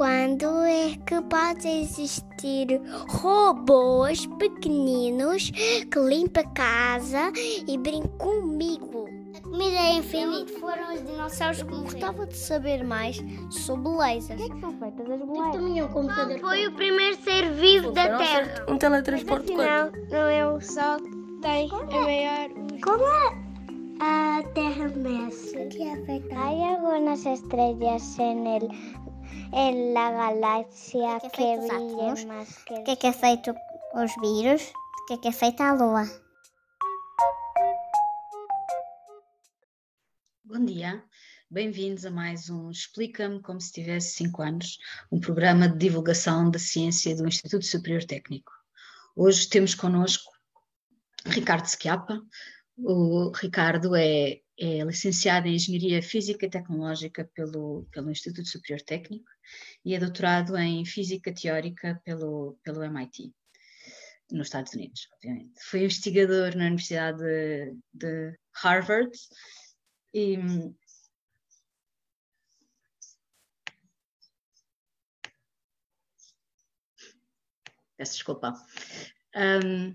Quando é que pode existir robôs pequeninos que limpam a casa e brincam comigo? A comida é infinita. Foram os dinossauros que morreram. Gostava de saber mais sobre lasers. O que é que são feitas as bolachas? Também é um computador. Foi o primeiro ser vivo da Terra. Um teletransporte Não, não é o Sol que tem a maior... Como é? A Terra mexe. que é feita? Hay algunas estrellas en el en la galaxia que, que brilhan mais que... O que é que é feito os vírus? O que é que é feita a Lua? Bom dia, bem-vindos a mais um Explica-me como se tivesse 5 anos, um programa de divulgação da ciência do Instituto Superior Técnico. Hoje temos connosco Ricardo Schiappa. O Ricardo é, é licenciado em Engenharia Física e Tecnológica pelo, pelo Instituto Superior Técnico e é doutorado em Física Teórica pelo, pelo MIT, nos Estados Unidos, obviamente. Foi investigador na Universidade de, de Harvard e peço desculpa. Um,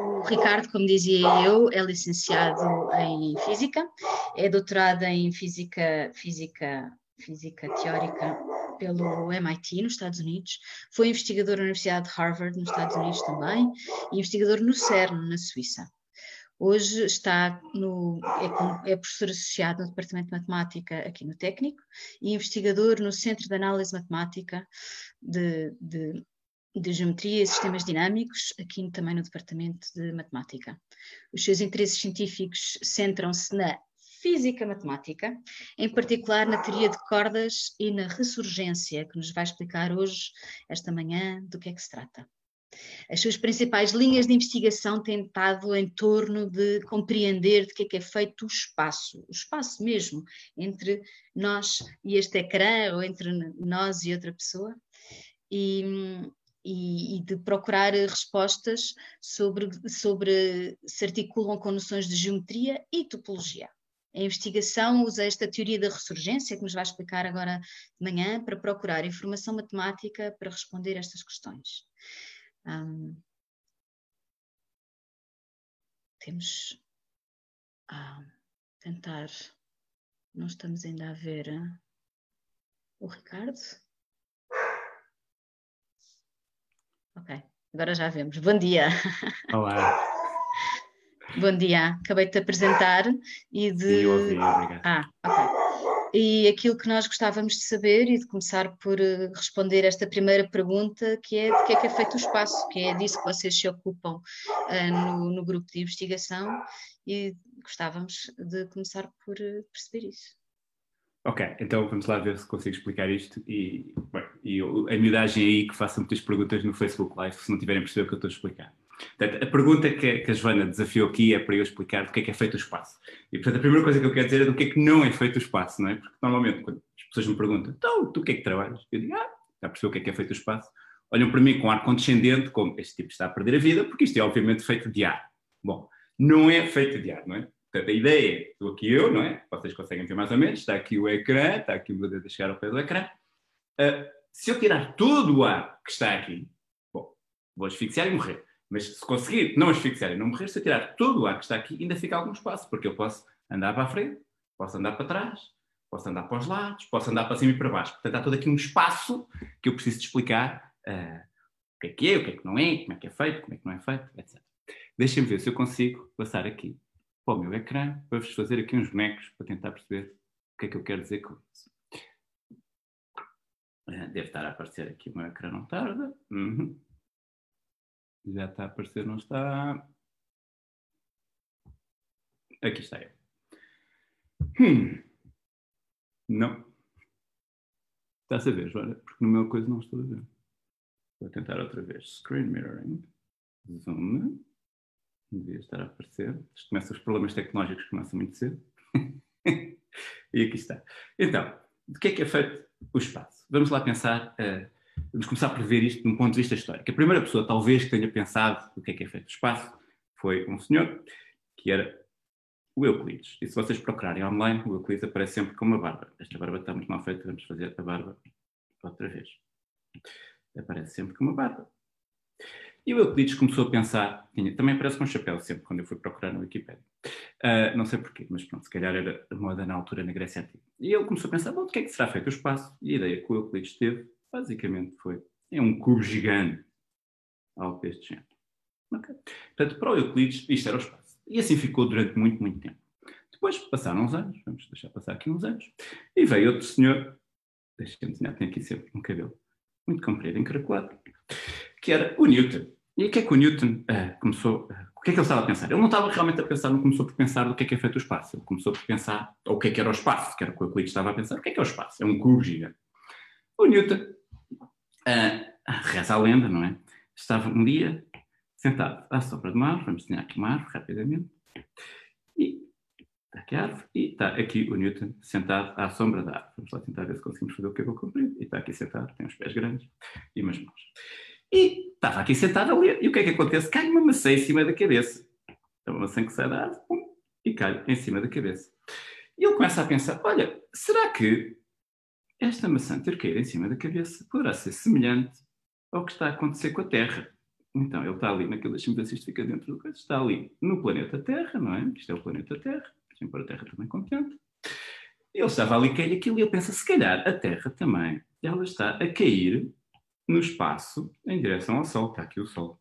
o Ricardo, como dizia eu, é licenciado em Física, é doutorado em Física, Física, Física Teórica pelo MIT, nos Estados Unidos, foi investigador na Universidade de Harvard, nos Estados Unidos também, e investigador no CERN, na Suíça. Hoje está no, é, é, professor associado no Departamento de Matemática aqui no Técnico e investigador no Centro de Análise Matemática de, de, de Geometria e Sistemas Dinâmicos, aqui também no Departamento de Matemática. Os seus interesses científicos centram-se na física matemática, em particular na teoria de cordas e na ressurgência, que nos vai explicar hoje, esta manhã, do que é que se trata. As suas principais linhas de investigação têm estado em torno de compreender de que é que é feito o espaço, o espaço mesmo, entre nós e este ecrã, ou entre nós e outra pessoa, e, e, e de procurar respostas sobre, sobre se articulam com noções de geometria e topologia. A investigação usa esta teoria da ressurgência, que nos vai explicar agora de manhã, para procurar informação matemática para responder estas questões. Um, temos a tentar. Não estamos ainda a ver o Ricardo. Ok, agora já vemos. Bom dia. Olá. Bom dia, acabei de te apresentar e de. Eu ouvi, obrigado. Ah, ok. E aquilo que nós gostávamos de saber e de começar por eh, responder esta primeira pergunta, que é de que é que é feito o espaço, que é disso que vocês se ocupam uh, no, no, grupo de investigação, e gostávamos de começar por uh, perceber isso. Ok, então vamos lá ver se consigo explicar isto e, bem, e a miudagem aí que faça muitas perguntas no Facebook Live se não tiverem percebido o que eu estou a explicar. Portanto, a pergunta que, que a Joana desafiou aqui é para eu explicar do que é que é feito o espaço. E, portanto, a primeira coisa que eu quero dizer é do que é que não é feito o espaço, não é? Porque, normalmente, quando as pessoas me perguntam, então, tu o que é que trabalhas? Eu digo, ah, já percebeu o que é que é feito o espaço? Olham para mim com ar condescendente, como este tipo está a perder a vida, porque isto é, obviamente, feito de ar. Bom, não é feito de ar, não é? Portanto, a ideia estou aqui eu, não é? Vocês conseguem ver mais ou menos, está aqui o ecrã, está aqui o meu dedo a chegar ao pé do ecrã. Uh, se eu tirar todo o ar que está aqui, bom, vou asfixiar e morrer. Mas se conseguir não asfixiar e não morrer, se eu tirar todo o ar que está aqui, ainda fica algum espaço, porque eu posso andar para a frente, posso andar para trás, posso andar para os lados, posso andar para cima e para baixo. Portanto, há todo aqui um espaço que eu preciso de explicar uh, o que é que é, o que é que não é, como é que é feito, como é que não é feito, etc. Deixem-me ver se eu consigo passar aqui para o meu ecrã para vos fazer aqui uns bonecos para tentar perceber o que é que eu quero dizer com isso. Uh, deve estar a aparecer aqui o meu ecrã, não tarda. Uhum. Já está a aparecer, não está? Aqui está ele. Hum. Não. Está-se a ver, Joana? Porque no meu coisa não estou a ver. Vou tentar outra vez. Screen mirroring. Zoom. Devia estar a aparecer. Começa, os problemas tecnológicos começam muito cedo. e aqui está. Então, de que é que é feito o espaço? Vamos lá pensar uh, vamos começar por ver isto de um ponto de vista histórico. A primeira pessoa, talvez, que tenha pensado o que é que é feito o espaço foi um senhor que era o Euclides. E se vocês procurarem online, o Euclides aparece sempre com uma barba. Esta barba está muito mal feita, vamos fazer a barba outra vez. Aparece sempre com uma barba. E o Euclides começou a pensar, também aparece com um chapéu sempre, quando eu fui procurar no Wikipedia. Uh, não sei porquê, mas pronto, se calhar era moda na altura na Grécia Antiga. E ele começou a pensar, bom, de que é que será feito o espaço? E a ideia que o Euclides teve, basicamente, foi, é um cubo gigante, algo deste género. Okay. Portanto, para o Euclides, isto era o espaço. E assim ficou durante muito, muito tempo. Depois passaram uns anos, vamos deixar passar aqui uns anos, e veio outro senhor, deixa-me desenhar, tem aqui sempre um cabelo muito comprido, encaracolado, que era o Newton. E o que é que o Newton uh, começou, uh, o que é que ele estava a pensar? Ele não estava realmente a pensar, não começou por pensar do que é que é feito o espaço, ele começou por pensar ou o que é que era o espaço, que era o que o Euclides estava a pensar, o que é que é o espaço? É um cubo gigante. O Newton, uh, reza a lenda, não é? Estava um dia sentado à sombra de uma árvore, vamos desenhar aqui uma árvore rapidamente, e está aqui a árvore, e está aqui o Newton sentado à sombra da árvore. Vamos lá tentar ver se conseguimos fazer o cabelo comprido, e está aqui sentado, tem os pés grandes e umas mãos. E estava aqui sentado a ler. E o que é que acontece? Cai uma maçã em cima da cabeça. Então, uma maçã que sai da árvore, pum, e cai em cima da cabeça. E ele começa a pensar: olha, será que esta maçã ter caído em cima da cabeça poderá ser semelhante ao que está a acontecer com a Terra? Então, ele está ali naquele, deixa-me se isto fica dentro do coisa, está ali no planeta Terra, não é? Isto é o planeta Terra, pôr a Terra também contente. Ele estava ali a cair aquilo e ele pensa: se calhar a Terra também, ela está a cair no espaço em direção ao Sol. Está aqui o Sol.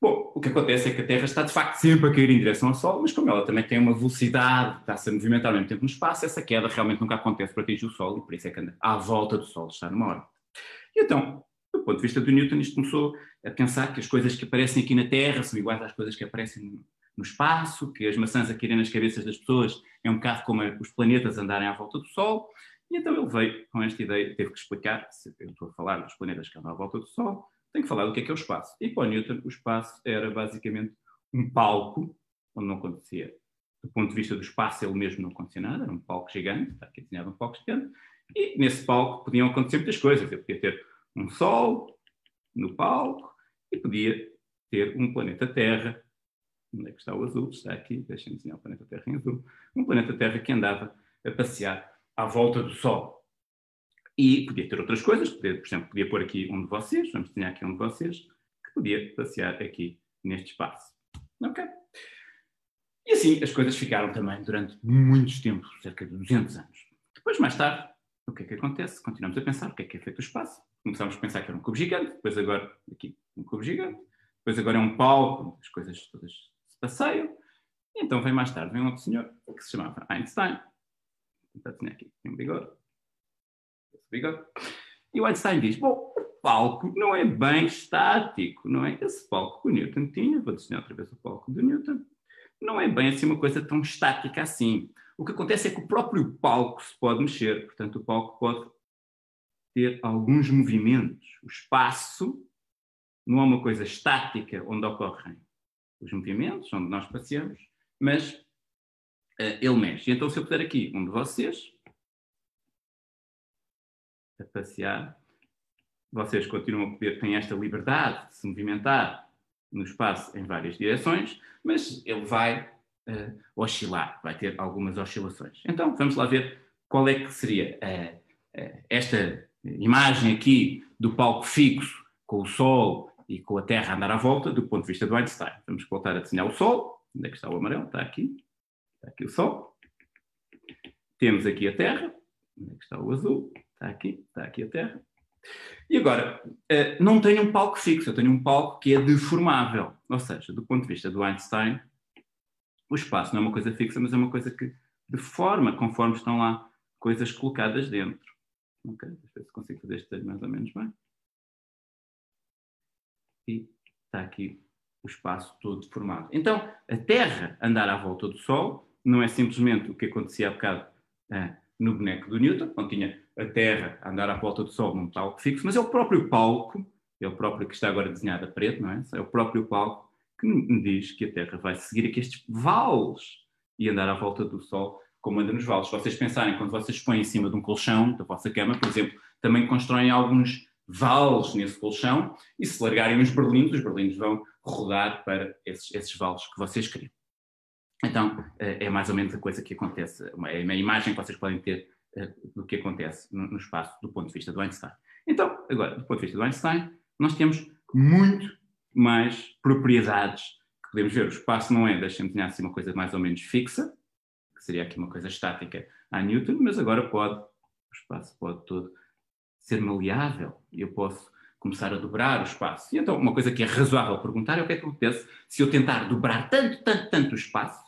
Bom, o que acontece é que a Terra está de facto sempre a cair em direção ao Sol, mas como ela também tem uma velocidade, está-se a movimentar ao mesmo tempo no espaço, essa queda realmente nunca acontece para atingir o Sol e por isso é que anda à volta do Sol, está numa órbita. E então, do ponto de vista do Newton, isto começou a pensar que as coisas que aparecem aqui na Terra são iguais às coisas que aparecem no espaço, que as maçãs a caírem nas cabeças das pessoas é um bocado como os planetas andarem à volta do Sol, e então ele veio com esta ideia, teve que explicar, se eu estou a falar dos planetas que andam à volta do Sol, tenho que falar do que é que é o espaço. E para Newton, o espaço era basicamente um palco, onde não acontecia, do ponto de vista do espaço, ele mesmo não acontecia nada, era um palco gigante, está aqui desenhado um palco gigante, e nesse palco podiam acontecer muitas coisas. Eu podia ter um Sol no palco e podia ter um planeta Terra. Onde é que está o azul? Está aqui, deixem-me desenhar o planeta Terra em azul. Um planeta Terra que andava a passear à volta do Sol. E podia ter outras coisas, podia, por exemplo, podia pôr aqui um de vocês, vamos desenhar aqui um de vocês, que podia passear aqui neste espaço. Ok? E assim as coisas ficaram também durante muitos tempos, cerca de 200 anos. Depois, mais tarde, o que é que acontece? Continuamos a pensar o que é que é feito o espaço. Começamos a pensar que era um cubo gigante, depois agora, aqui, um cubo gigante, depois agora é um palco, as coisas todas se passeiam. E então vem mais tarde, vem um outro senhor que se chamava Einstein, desenhar aqui, um bigode. Esse bigode. E o Einstein diz: bom, o palco não é bem estático, não é? Esse palco que o Newton tinha, vou desenhar outra vez o palco do Newton, não é bem assim uma coisa tão estática assim. O que acontece é que o próprio palco se pode mexer, portanto, o palco pode ter alguns movimentos. O espaço não é uma coisa estática onde ocorrem os movimentos, onde nós passeamos, mas ele mexe. Então, se eu puser aqui um de vocês a passear, vocês continuam a poder, têm esta liberdade de se movimentar no espaço em várias direções, mas ele vai uh, oscilar, vai ter algumas oscilações. Então, vamos lá ver qual é que seria uh, uh, esta imagem aqui do palco fixo, com o Sol e com a Terra a andar à volta, do ponto de vista do Einstein. Vamos voltar a desenhar o Sol. Onde é que está o amarelo? Está aqui. Está aqui o Sol. Temos aqui a Terra. Onde é que está o azul? Está aqui. Está aqui a Terra. E agora, eh, não tenho um palco fixo, eu tenho um palco que é deformável. Ou seja, do ponto de vista do Einstein, o espaço não é uma coisa fixa, mas é uma coisa que deforma conforme estão lá coisas colocadas dentro. Ok? Deixa eu ver se consigo fazer isto mais ou menos bem. E está aqui o espaço todo deformado. Então, a Terra andar à volta do Sol não é simplesmente o que acontecia há bocado ah, no boneco do Newton, onde tinha a Terra a andar à volta do Sol num palco fixo, mas é o próprio palco, é o próprio que está agora desenhado a preto, não é? É o próprio palco que me diz que a Terra vai seguir aqui estes vales e andar à volta do Sol como anda nos vales. Se vocês pensarem, quando vocês põem em cima de um colchão da vossa cama, por exemplo, também constroem alguns vales nesse colchão e se largarem os berlindos, os berlindos vão rodar para esses, esses vales que vocês criam. Então, é mais ou menos a coisa que acontece, é uma imagem que vocês podem ter do que acontece no espaço do ponto de vista do Einstein. Então, agora, do ponto de vista do Einstein, nós temos muito mais propriedades que podemos ver. O espaço não é, deixem-me desenhar assim uma coisa mais ou menos fixa, que seria aqui uma coisa estática a Newton, mas agora pode, o espaço pode todo ser maleável e eu posso começar a dobrar o espaço. E então, uma coisa que é razoável perguntar é o que é que acontece se eu tentar dobrar tanto, tanto, tanto o espaço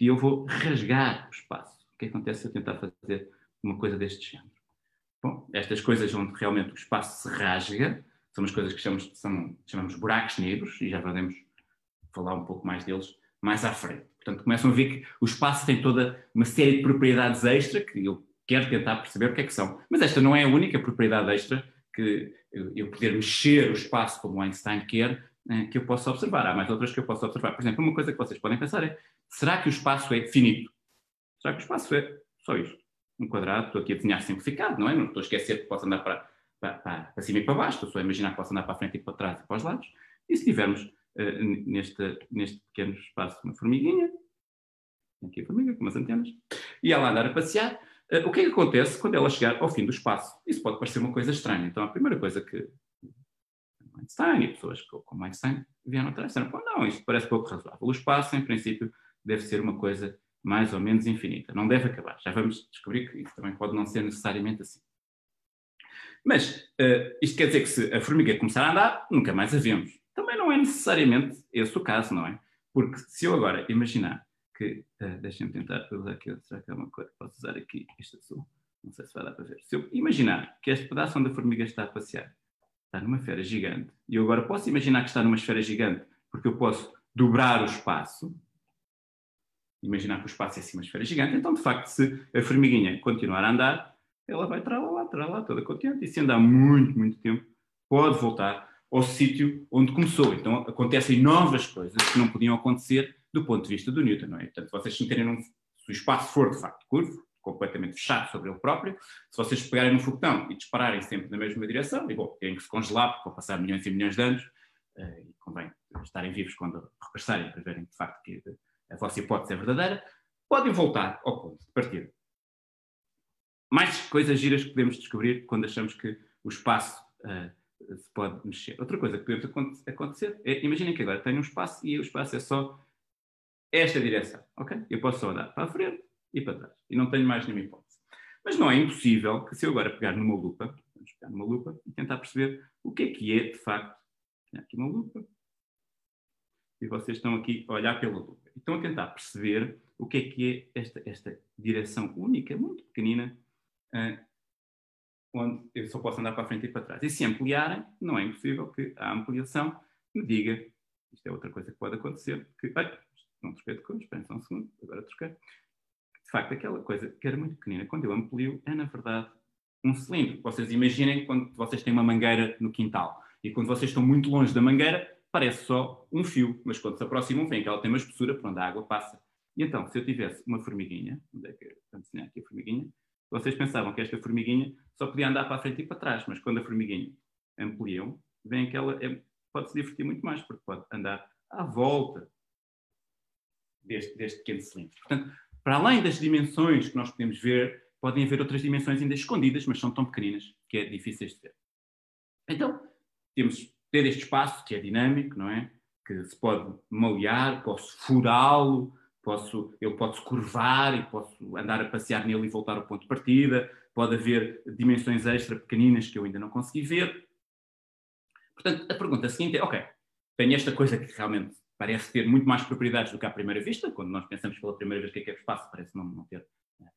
que eu vou rasgar o espaço. O que acontece se eu tentar fazer uma coisa deste género? Bom, estas coisas onde realmente o espaço se rasga são as coisas que chamamos, são, chamamos buracos negros e já podemos falar um pouco mais deles mais à frente. Portanto, começam a ver que o espaço tem toda uma série de propriedades extra que eu quero tentar perceber o que é que são. Mas esta não é a única propriedade extra que eu poder mexer o espaço como Einstein quer, eh, que eu posso observar. Há mais outras que eu posso observar. Por exemplo, uma coisa que vocês podem pensar é: será que o espaço é finito? Será que o espaço é só isto? Um quadrado, estou aqui a desenhar simplificado, não é? Não estou a esquecer que posso andar para, para, para, para cima e para baixo, estou só a imaginar que posso andar para a frente e para trás e para os lados. E se tivermos uh, neste, neste pequeno espaço uma formiguinha, aqui a formiga com umas antenas, e ela andar a passear, uh, o que é que acontece quando ela chegar ao fim do espaço? Isso pode parecer uma coisa estranha. Então, a primeira coisa que Einstein e pessoas como Einstein vieram atrás disseram, não, isto parece pouco razoável. O espaço, em princípio, deve ser uma coisa mais ou menos infinita. Não deve acabar. Já vamos descobrir que isso também pode não ser necessariamente assim. Mas uh, isto quer dizer que se a formiga começar a andar, nunca mais a vemos. Também não é necessariamente esse o caso, não é? Porque se eu agora imaginar que, uh, deixem-me tentar usar aqui, será que é uma coisa, posso usar aqui este azul? Não sei se vai dar para ver. Se eu imaginar que este pedaço onde a formiga está a passear está numa esfera gigante, e eu agora posso imaginar que está numa esfera gigante porque eu posso dobrar o espaço, imaginar que o espaço é assim uma esfera gigante, então de facto se a formiguinha continuar a andar, ela vai lá, para lá, toda contente, e se andar muito, muito tempo, pode voltar ao sítio onde começou. Então acontecem novas coisas que não podiam acontecer do ponto de vista do Newton, não é? Portanto, vocês se meterem num, se o espaço for de facto curvo, completamente fechado sobre ele próprio, se vocês pegarem no foguetão e dispararem sempre na mesma direção, e bom, têm que se congelar porque vão passar milhões e milhões de anos, uh, e convém estarem vivos quando regressarem para verem de facto que a vossa hipótese é verdadeira, podem voltar ao ponto de partida. Mais coisas giras que podemos descobrir quando achamos que o espaço uh, se pode mexer. Outra coisa que podemos acontecer é, imaginem que agora tenho um espaço e o espaço é só esta direção, ok? Eu posso só andar para a frente e para trás. E não tenho mais nenhuma hipótese. Mas não é impossível que se eu agora pegar numa lupa, vamos pegar numa lupa e tentar perceber o que é que é, de facto, aqui uma lupa, e vocês estão aqui a olhar pela lupa. Estão a tentar perceber o que é que é esta, esta direção única, muito pequenina, uh, onde eu só posso andar para a frente e para trás. E se ampliarem, não é impossível que a ampliação me diga, isto é outra coisa que pode acontecer, que, ai, não troquei de cor, esperem só um segundo, agora troquei. De facto, aquela coisa que era muito pequenina, quando eu amplio, é na verdade um cilindro. Vocês imaginem quando vocês têm uma mangueira no quintal e quando vocês estão muito longe da mangueira, parece só um fio, mas quando se aproximam, vem que ela tem uma espessura por onde a água passa. E então, se eu tivesse uma formiguinha, onde é que eu desenhar aqui a formiguinha? Vocês pensavam que esta formiguinha só podia andar para a frente e para trás, mas quando a formiguinha ampliam, vem que ela é, pode se divertir muito mais, porque pode andar à volta deste, deste pequeno cilindro. Portanto, para além das dimensões que nós podemos ver, podem haver outras dimensões ainda escondidas, mas são tão pequeninas que é difíceis de ver. Então, temos ter este espaço que é dinâmico, não é? Que se pode malear, posso furá-lo, posso, ele pode-se curvar e posso andar a passear nele e voltar ao ponto de partida, pode haver dimensões extra pequeninas que eu ainda não consegui ver. Portanto, a pergunta seguinte é, ok, tenho esta coisa que realmente parece ter muito mais propriedades do que à primeira vista, quando nós pensamos pela primeira vez o que é que é espaço, parece não, não ter né,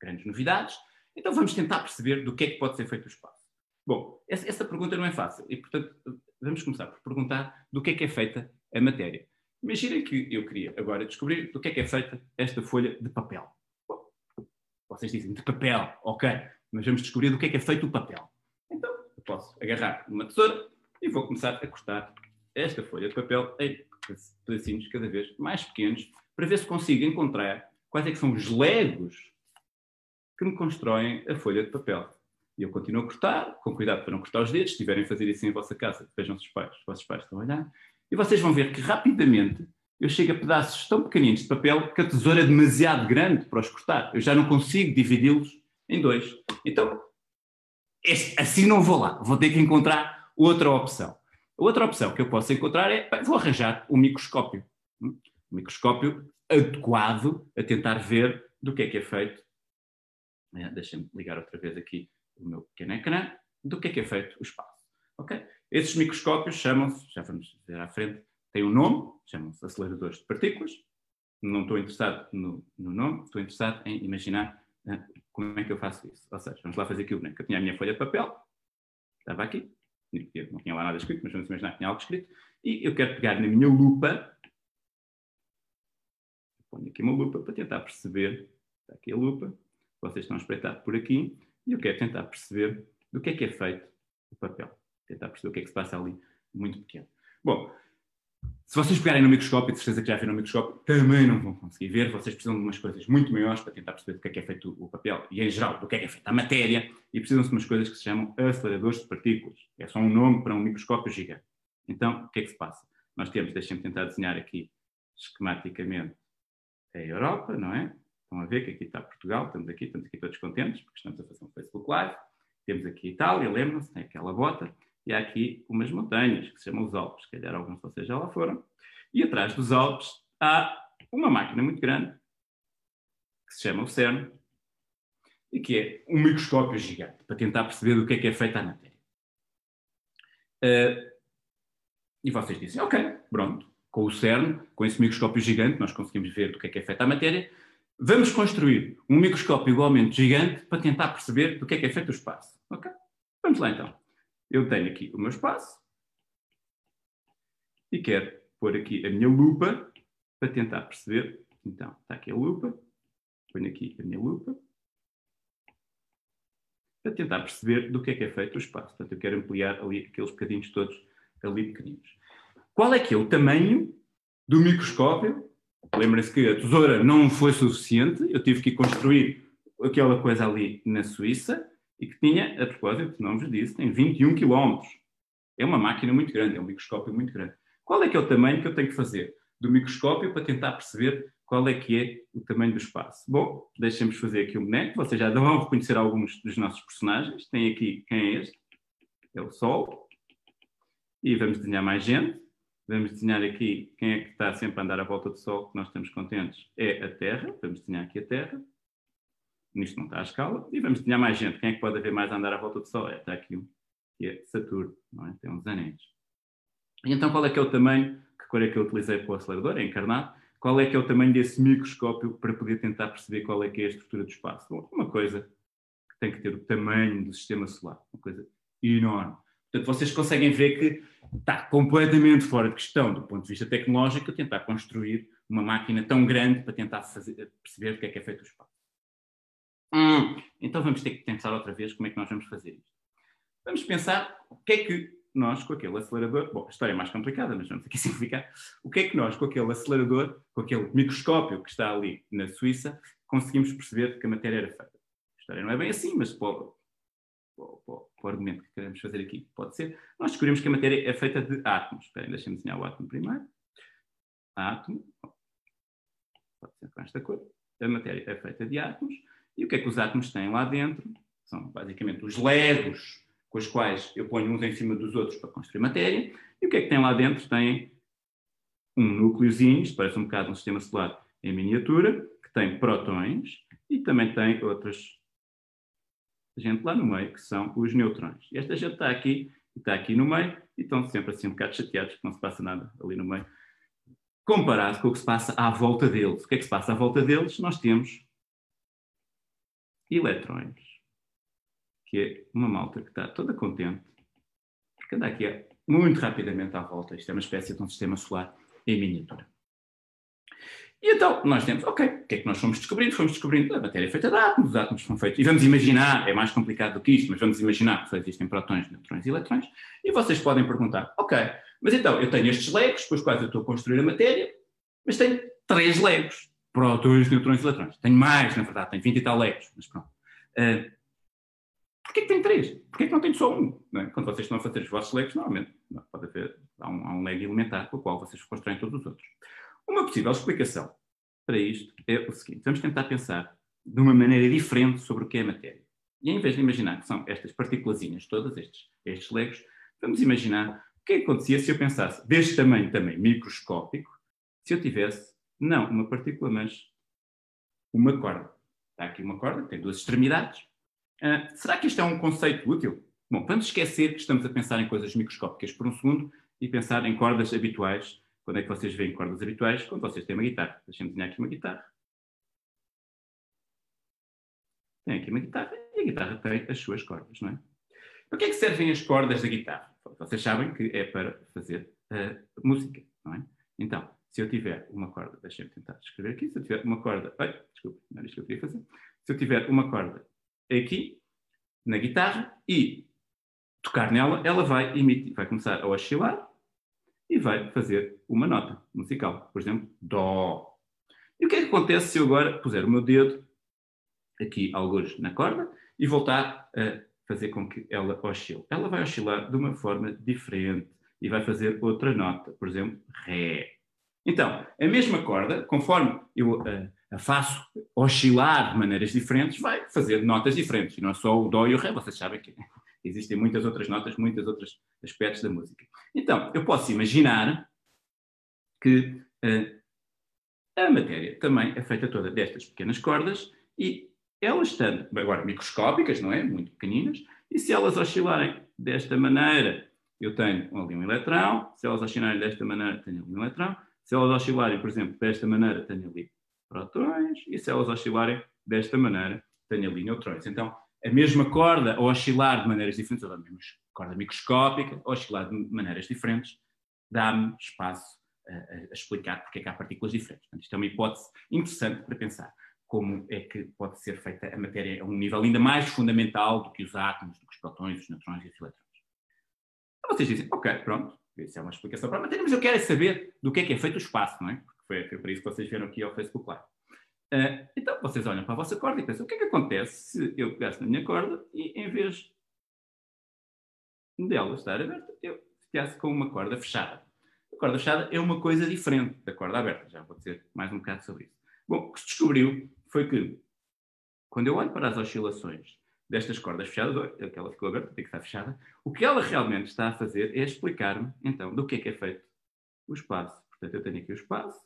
grandes novidades, então vamos tentar perceber do que é que pode ser feito o espaço. Bom, essa, pergunta não é fácil e, portanto, vamos começar por perguntar do que é que é feita a matéria. Imaginem que eu queria agora descobrir do que é que é feita esta folha de papel. Bom, vocês dizem de papel, ok, mas vamos descobrir do que é que é feito o papel. Então, eu posso agarrar uma tesoura e vou começar a cortar esta folha de papel em pedacinhos cada vez mais pequenos para ver se consigo encontrar quais é que são os legos que me constroem a folha de papel. E eu continuo a cortar, com cuidado para não cortar os dedos. Se tiverem a fazer isso em vossa casa, vejam os pais, os vossos pais estão a olhar. E vocês vão ver que rapidamente eu chego a pedaços tão pequeninos de papel que a tesoura é demasiado grande para os cortar. Eu já não consigo dividi-los em dois. Então, este, assim não vou lá. Vou ter que encontrar outra opção. A outra opção que eu posso encontrar é, vou arranjar um microscópio. Um microscópio adequado a tentar ver do que é que é feito. É, Deixem-me ligar outra vez aqui o meu pequeno ecrã. Do que é que é feito o espaço. Ok? Esses microscópios chamam-se, já vamos ver à frente, têm um nome, chamam-se aceleradores de partículas. Não estou interessado no, no nome, estou interessado em imaginar uh, como é que eu faço isso. Ou seja, vamos lá fazer aquilo, né? que eu tinha a minha folha de papel, estava aqui, não tinha lá nada escrito, mas vamos imaginar que tinha algo escrito, e eu quero pegar na minha lupa, ponho aqui uma lupa para tentar perceber, está aqui a lupa, vocês estão a espreitar por aqui, e eu quero tentar perceber do que é que é feito o papel, tentar perceber o que é que se passa ali, muito pequeno. Bom, se vocês pegarem no microscópio, de certeza que já viram no microscópio, também não vão conseguir ver. Vocês precisam de umas coisas muito maiores para tentar perceber do que é que é feito o papel e, em geral, do que é que é feita a matéria. E precisam-se de umas coisas que se chamam aceleradores de partículas. É só um nome para um microscópio gigante. Então, o que é que se passa? Nós temos, deixem-me tentar desenhar aqui esquematicamente a Europa, não é? Estão a ver que aqui está Portugal, estamos aqui, estamos aqui todos contentes, porque estamos a fazer um Facebook Live. Temos aqui Itália, lembram-se, tem aquela bota e há aqui umas montanhas que se chamam os Alpes, se calhar alguns de vocês já lá foram. E atrás dos Alpes há uma máquina muito grande que se chama o CERN e que é um microscópio gigante para tentar perceber do que é que é feita a matéria. Uh, e vocês dizem, ok, pronto, com o CERN, com esse microscópio gigante, nós conseguimos ver do que é que é feita a matéria. Vamos construir um microscópio igualmente gigante para tentar perceber do que é que é feito o espaço. Ok? Vamos lá então eu tenho aqui o meu espaço e quero pôr aqui a minha lupa para tentar perceber. Então, está aqui a lupa, ponho aqui a minha lupa para tentar perceber do que é que é feito o espaço. Portanto, eu quero ampliar ali aqueles bocadinhos todos ali pequeninos. Qual é que é o tamanho do microscópio? Lembrem-se que a tesoura não foi suficiente, eu tive que construir aquela coisa ali na Suíça, e que tinha, a propósito, não vos disse, tem 21 km. É uma máquina muito grande, é um microscópio muito grande. Qual é que é o tamanho que eu tenho que fazer do microscópio para tentar perceber qual é que é o tamanho do espaço? Bom, deixemos fazer aqui um boneco. Vocês já vão reconhecer alguns dos nossos personagens. Tem aqui, quem é este? É o Sol. E vamos desenhar mais gente. Vamos desenhar aqui quem é que está sempre a andar à volta do Sol, que nós estamos contentes. É a Terra. Vamos desenhar aqui a Terra nisto não está à escala, e vamos desenhar mais gente. Quem é que pode haver mais a andar à volta do Sol? É, está aqui um, que é Saturno, não é? tem uns anéis. E então qual é que é o tamanho, que cor é que eu utilizei para o acelerador, é encarnado, qual é que é o tamanho desse microscópio para poder tentar perceber qual é que é a estrutura do espaço? Bom, uma coisa que tem que ter o tamanho do sistema solar, uma coisa enorme. Portanto, vocês conseguem ver que está completamente fora de questão, do ponto de vista tecnológico, tentar construir uma máquina tão grande para tentar fazer, perceber o que é que é feito o espaço. Hum, então vamos ter que pensar outra vez como é que nós vamos fazer isto. Vamos pensar o que é que nós, com aquele acelerador, bom, a história é mais complicada, mas vamos aqui simplificar, o que é que nós, com aquele acelerador, com aquele microscópio que está ali na Suíça, conseguimos perceber que a matéria era feita. A história não é bem assim, mas o, o argumento que queremos fazer aqui pode ser. Nós descobrimos que a matéria é feita de átomos. Esperem, deixem-me desenhar o átomo primeiro. Átomo, pode ser com esta cor. A matéria é feita de átomos e o que é que os átomos têm lá dentro? São basicamente os legos com os quais eu ponho uns em cima dos outros para construir matéria. E o que é que tem lá dentro? Tem um núcleozinho, isto parece um bocado um sistema solar em miniatura, que tem prótons e também tem outras gente lá no meio, que são os neutrões. E esta gente está aqui está aqui no meio e estão sempre assim um bocado chateados que não se passa nada ali no meio. Comparado com o que se passa à volta deles. O que é que se passa à volta deles? Nós temos eletrões, que é uma malta que está toda contente, porque anda aqui muito rapidamente à volta. Isto é uma espécie de um sistema solar em miniatura. E então nós temos, ok, o que é que nós fomos descobrindo? Fomos descobrindo a matéria é feita de átomos, os átomos são feitos. E vamos imaginar, é mais complicado do que isto, mas vamos imaginar que só existem prótons, neutrões e eletrões. E vocês podem perguntar, ok, mas então eu tenho estes legos, com os quais eu estou a construir a matéria, mas tenho três legos prótons, neutrões e eletrões. Tenho mais, na verdade, tenho 20 e tal legos, mas pronto. Uh, Porquê que tem três? Porquê que não tem só um? É? Quando vocês estão a fazer os vossos legos, normalmente não, pode haver, há um, há um leg elementar com o qual vocês constroem todos os outros. Uma possível explicação para isto é o seguinte: vamos tentar pensar de uma maneira diferente sobre o que é a matéria. E em vez de imaginar que são estas partículazinhas todas, estes, estes legos, vamos imaginar o que acontecia se eu pensasse deste tamanho também microscópico, se eu tivesse, não uma partícula, mas uma corda. Está aqui uma corda, tem duas extremidades. Uh, será que isto é um conceito útil? Bom, vamos esquecer que estamos a pensar em coisas microscópicas por um segundo e pensar em cordas habituais. Quando é que vocês veem cordas habituais? Quando vocês têm uma guitarra. Deixem-me desenhar aqui uma guitarra. Tem aqui uma guitarra e a guitarra tem as suas cordas, não é? Para que é que servem as cordas da guitarra? Vocês sabem que é para fazer uh, música, não é? Então, se eu tiver uma corda, deixem-me tentar escrever aqui, se eu tiver uma corda, ai, desculpe, não era isto que eu queria fazer. Se eu tiver uma corda aqui, na guitarra, e tocar nela, ela vai emitir, vai começar a oscilar e vai fazer uma nota musical. Por exemplo, Dó. E o que é que acontece se eu agora puser o meu dedo aqui, alguns na corda, e voltar a fazer com que ela oscile? Ela vai oscilar de uma forma diferente e vai fazer outra nota, por exemplo, Ré. Então, a mesma corda, conforme eu uh, a faço oscilar de maneiras diferentes, vai fazer notas diferentes. E não é só o Dó e o Ré, vocês sabem que Existem muitas outras notas, muitos outros aspectos da música. Então, eu posso imaginar que uh, a matéria também é feita toda destas pequenas cordas e elas estando, agora microscópicas, não é? Muito pequeninas, e se elas oscilarem desta maneira, eu tenho ali um eletrão, se elas oscilarem desta maneira, tenho ali um eletrão, se elas oscilarem, por exemplo, desta maneira, tenho ali prótons, e se elas oscilarem desta maneira, tenho ali neutrões. Então, a mesma corda a oscilar de maneiras diferentes, ou a mesma corda microscópica a oscilar de maneiras diferentes, dá-me espaço a, a, explicar porque é que há partículas diferentes. Portanto, isto é uma hipótese interessante para pensar como é que pode ser feita a matéria a um nível ainda mais fundamental do que os átomos, do que os protões, os neutrões e os elétrons. Então vocês dizem, ok, pronto, isso é uma explicação para a matéria, mas eu quero é saber do que é que é feito o espaço, não é? Porque foi, foi para isso que vocês vieram aqui ao Facebook Live. Uh, então vocês olham para a vossa corda e pensam: o que é que acontece se eu pegasse na minha corda e em vez dela estar aberta, eu ficasse com uma corda fechada? Corda fechada é uma coisa diferente da corda aberta, já vou dizer mais um bocado sobre isso. Bom, o que se descobriu foi que quando eu olho para as oscilações destas cordas fechadas, aquela ficou aberta, tem que estar fechada, o que ela realmente está a fazer é explicar-me, então, do que é que é feito o espaço. Portanto, eu tenho aqui o espaço,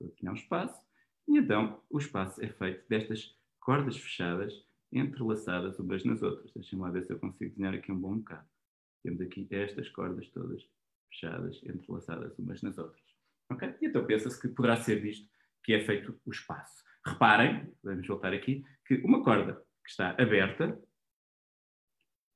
eu tinha um espaço, e então o espaço é feito destas cordas fechadas entrelaçadas umas nas outras. Deixem-me lá ver se eu consigo desenhar aqui um bom bocado. Temos aqui estas cordas todas fechadas, entrelaçadas umas nas outras. Ok? E então pensa-se que poderá ser visto que é feito o espaço. Reparem, vamos voltar aqui, que uma corda que está aberta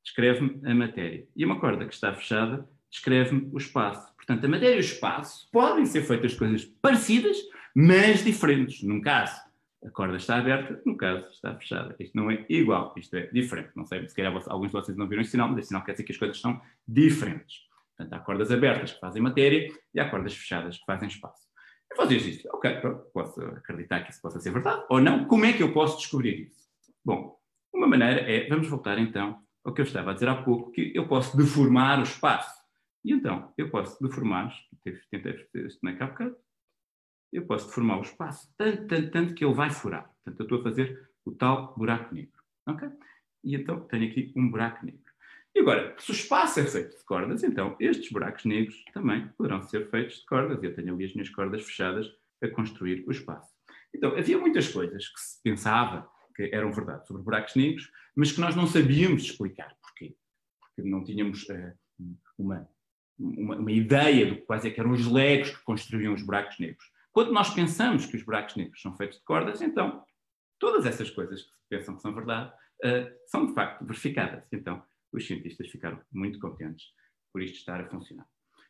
descreve-me a matéria. E uma corda que está fechada descreve-me o espaço. Portanto, a matéria e o espaço podem ser feitas coisas parecidas, mas diferentes. Num caso, a corda está aberta, no caso, está fechada. Isto não é igual, isto é diferente. Não sei, se calhar alguns de vocês não viram este sinal, mas este sinal quer dizer que as coisas são diferentes. Portanto, há cordas abertas que fazem matéria e há cordas fechadas que fazem espaço. E vocês dizem, ok, posso acreditar que isso possa ser verdade ou não. Como é que eu posso descobrir isso? Bom, uma maneira é, vamos voltar então ao que eu estava a dizer há pouco, que eu posso deformar o espaço. E então, eu posso deformar, tentei fazer isto na CapCut, eu posso deformar o espaço tanto, tanto, tanto que ele vai furar. Portanto, eu estou a fazer o tal buraco negro. Ok? E então tenho aqui um buraco negro. E agora, se o espaço é feito de cordas, então estes buracos negros também poderão ser feitos de cordas. Eu tenho ali as minhas cordas fechadas a construir o espaço. Então, havia muitas coisas que se pensava que eram verdade sobre buracos negros, mas que nós não sabíamos explicar. Porquê? Porque não tínhamos uh, uma, uma, uma, ideia de quais é que eram os legos que construíam os buracos negros. Quando nós pensamos que os buracos negros são feitos de cordas, então todas essas coisas que se pensam que são verdade uh, são de facto verificadas. Então os cientistas ficaram muito contentes por isto estar a funcionar.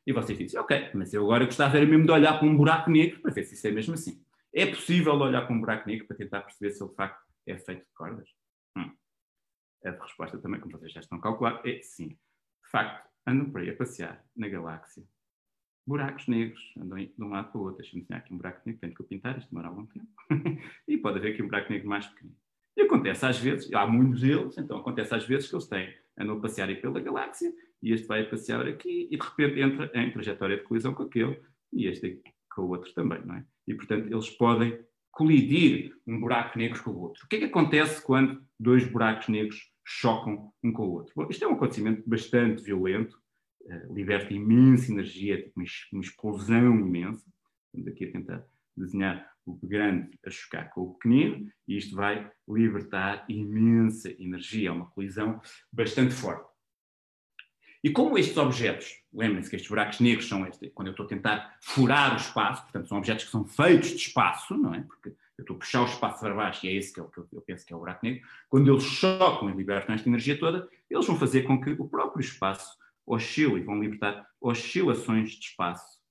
E vocês dizem, ok, mas eu agora gostava mesmo de olhar para um buraco negro para ver se isso é mesmo assim. É possível olhar para um buraco negro para tentar perceber se ele de facto é feito de cordas? Hum. A resposta também, como vocês já estão a calcular, é sim. De facto, andam por aí a passear na galáxia buracos negros, andam de um lado para o outro. Deixa-me desenhar aqui um buraco negro, tenho que eu pintar, isto demora algum tempo. e pode haver aqui um buraco negro mais pequeno. E acontece às vezes, há muitos deles, então acontece às vezes que eles têm, andam a passear aí pela galáxia, e este vai a passear aqui, e de repente entra em trajetória de colisão com aquele, e este com o outro também, não é? E, portanto, eles podem colidir um buraco negro com o outro. O que é que acontece quando dois buracos negros chocam um com o outro? Bom, isto é um acontecimento bastante violento, uh, liberta imensa energia, tipo uma, uma explosão imensa. Estamos aqui a tentar desenhar o grande a chocar com o pequenino, e isto vai libertar imensa energia, é uma colisão bastante forte. E como estes objetos, lembrem-se que estes buracos negros são este, quando eu estou a tentar furar o espaço, portanto são objetos que são feitos de espaço, não é? Porque eu estou a puxar o espaço para baixo e é esse que, é que eu penso que é o buraco negro. Quando eles chocam e libertam esta energia toda, eles vão fazer com que o próprio espaço oscile e vão libertar oscilações de espaço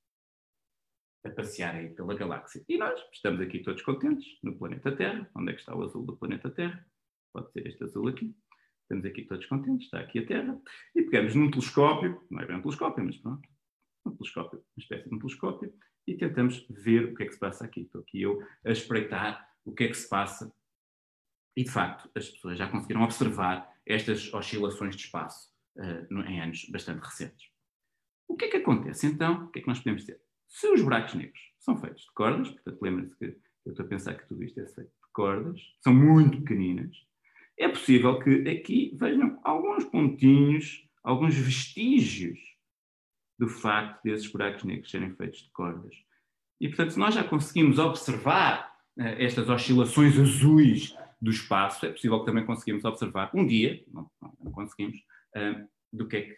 a passear aí pela galáxia. E nós estamos aqui todos contentes no planeta Terra. Onde é que está o azul do planeta Terra? Pode ser este azul aqui. Estamos aqui todos contentes, está aqui a Terra, e pegamos num telescópio, não é bem um telescópio, mas pronto, um telescópio, uma espécie de um telescópio, e tentamos ver o que é que se passa aqui. Estou aqui eu a espreitar o que é que se passa, e de facto as pessoas já conseguiram observar estas oscilações de espaço uh, em anos bastante recentes. O que é que acontece então? O que é que nós podemos dizer? Se os buracos negros são feitos de cordas, portanto, lembrem-se que eu estou a pensar que tudo isto é feito de cordas, são muito pequeninas, é possível que aqui vejam alguns pontinhos, alguns vestígios do facto desses buracos negros serem feitos de cordas. E, portanto, se nós já conseguimos observar uh, estas oscilações azuis do espaço, é possível que também conseguimos observar um dia, não, não conseguimos, uh, do que é que, uh,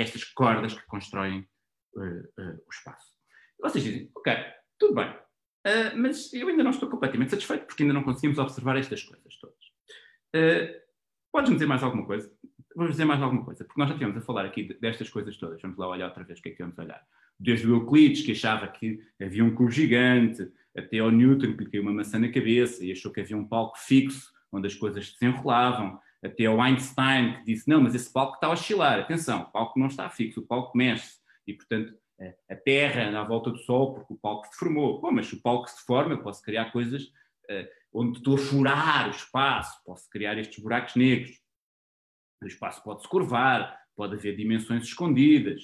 estas cordas que constroem o espaço. Vocês dizem, ok, tudo bem, mas eu ainda não estou completamente satisfeito porque ainda não conseguimos observar estas coisas todas. Uh, Podes-me dizer mais alguma coisa? Vamos dizer mais alguma coisa, porque nós já estivemos a falar aqui destas coisas todas. Vamos lá olhar outra vez o que é que vamos olhar. Desde o Euclides, que achava que havia um cubo gigante, até ao Newton, que caiu uma maçã na cabeça e achou que havia um palco fixo, onde as coisas se desenrolavam, até ao Einstein, que disse: não, mas esse palco está a oscilar. Atenção, o palco não está fixo, o palco mexe-se. E, portanto, a Terra à volta do Sol porque o palco se formou. Bom, mas se o palco se deforma, eu posso criar coisas uh, onde estou a furar o espaço, posso criar estes buracos negros. O espaço pode se curvar, pode haver dimensões escondidas.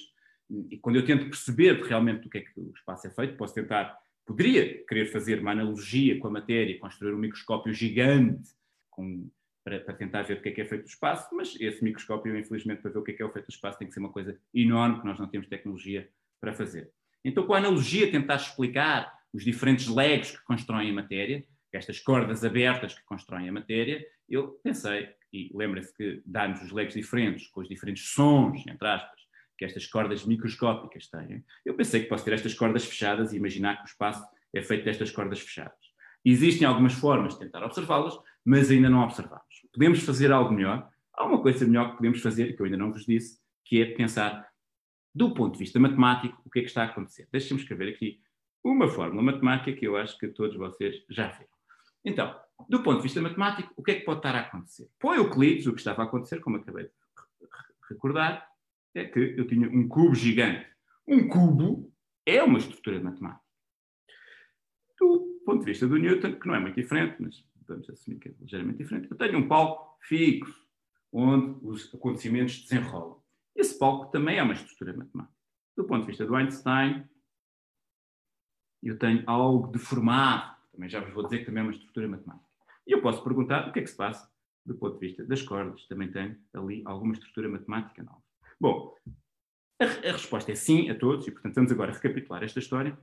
E quando eu tento perceber realmente do que é que o espaço é feito, posso tentar, poderia querer fazer uma analogia com a matéria, construir um microscópio gigante com, para, para, tentar ver o que é que é feito o espaço, mas esse microscópio, infelizmente, para ver o que é que é feito o espaço, tem que ser uma coisa enorme que nós não temos tecnologia para fazer. Então, com a analogia, tentar explicar os diferentes legos que constroem a matéria, estas cordas abertas que constroem a matéria, eu pensei, e lembrem-se que dá-nos os legos diferentes, com os diferentes sons, entre aspas, que estas cordas microscópicas têm, eu pensei que posso ter estas cordas fechadas e imaginar que o espaço é feito destas cordas fechadas. Existem algumas formas de tentar observá-las, mas ainda não observamos. Podemos fazer algo melhor. Há uma coisa melhor que podemos fazer, que eu ainda não vos disse, que é pensar, do ponto de vista matemático, o que é que está a acontecer. Deixem-me escrever aqui uma fórmula matemática que eu acho que todos vocês já viram. Então, do ponto de vista matemático, o que é que pode estar a acontecer? Para Euclides, o que estava a acontecer, como acabei de recordar, é que eu tinha um cubo gigante. Um cubo é uma estrutura matemática. Do ponto de vista do Newton, que não é muito diferente, mas vamos assumir que é ligeiramente diferente, eu tenho um palco fixo, onde os acontecimentos desenrolam. Esse palco também é uma estrutura matemática. Do ponto de vista do Einstein, eu tenho algo deformado, também já vos vou dizer que também é uma estrutura matemática. E eu posso perguntar o que é que se passa do ponto de vista das cordas. Também tem ali alguma estrutura matemática nova. Bom, a, a resposta é sim a todos, e portanto vamos agora recapitular esta história.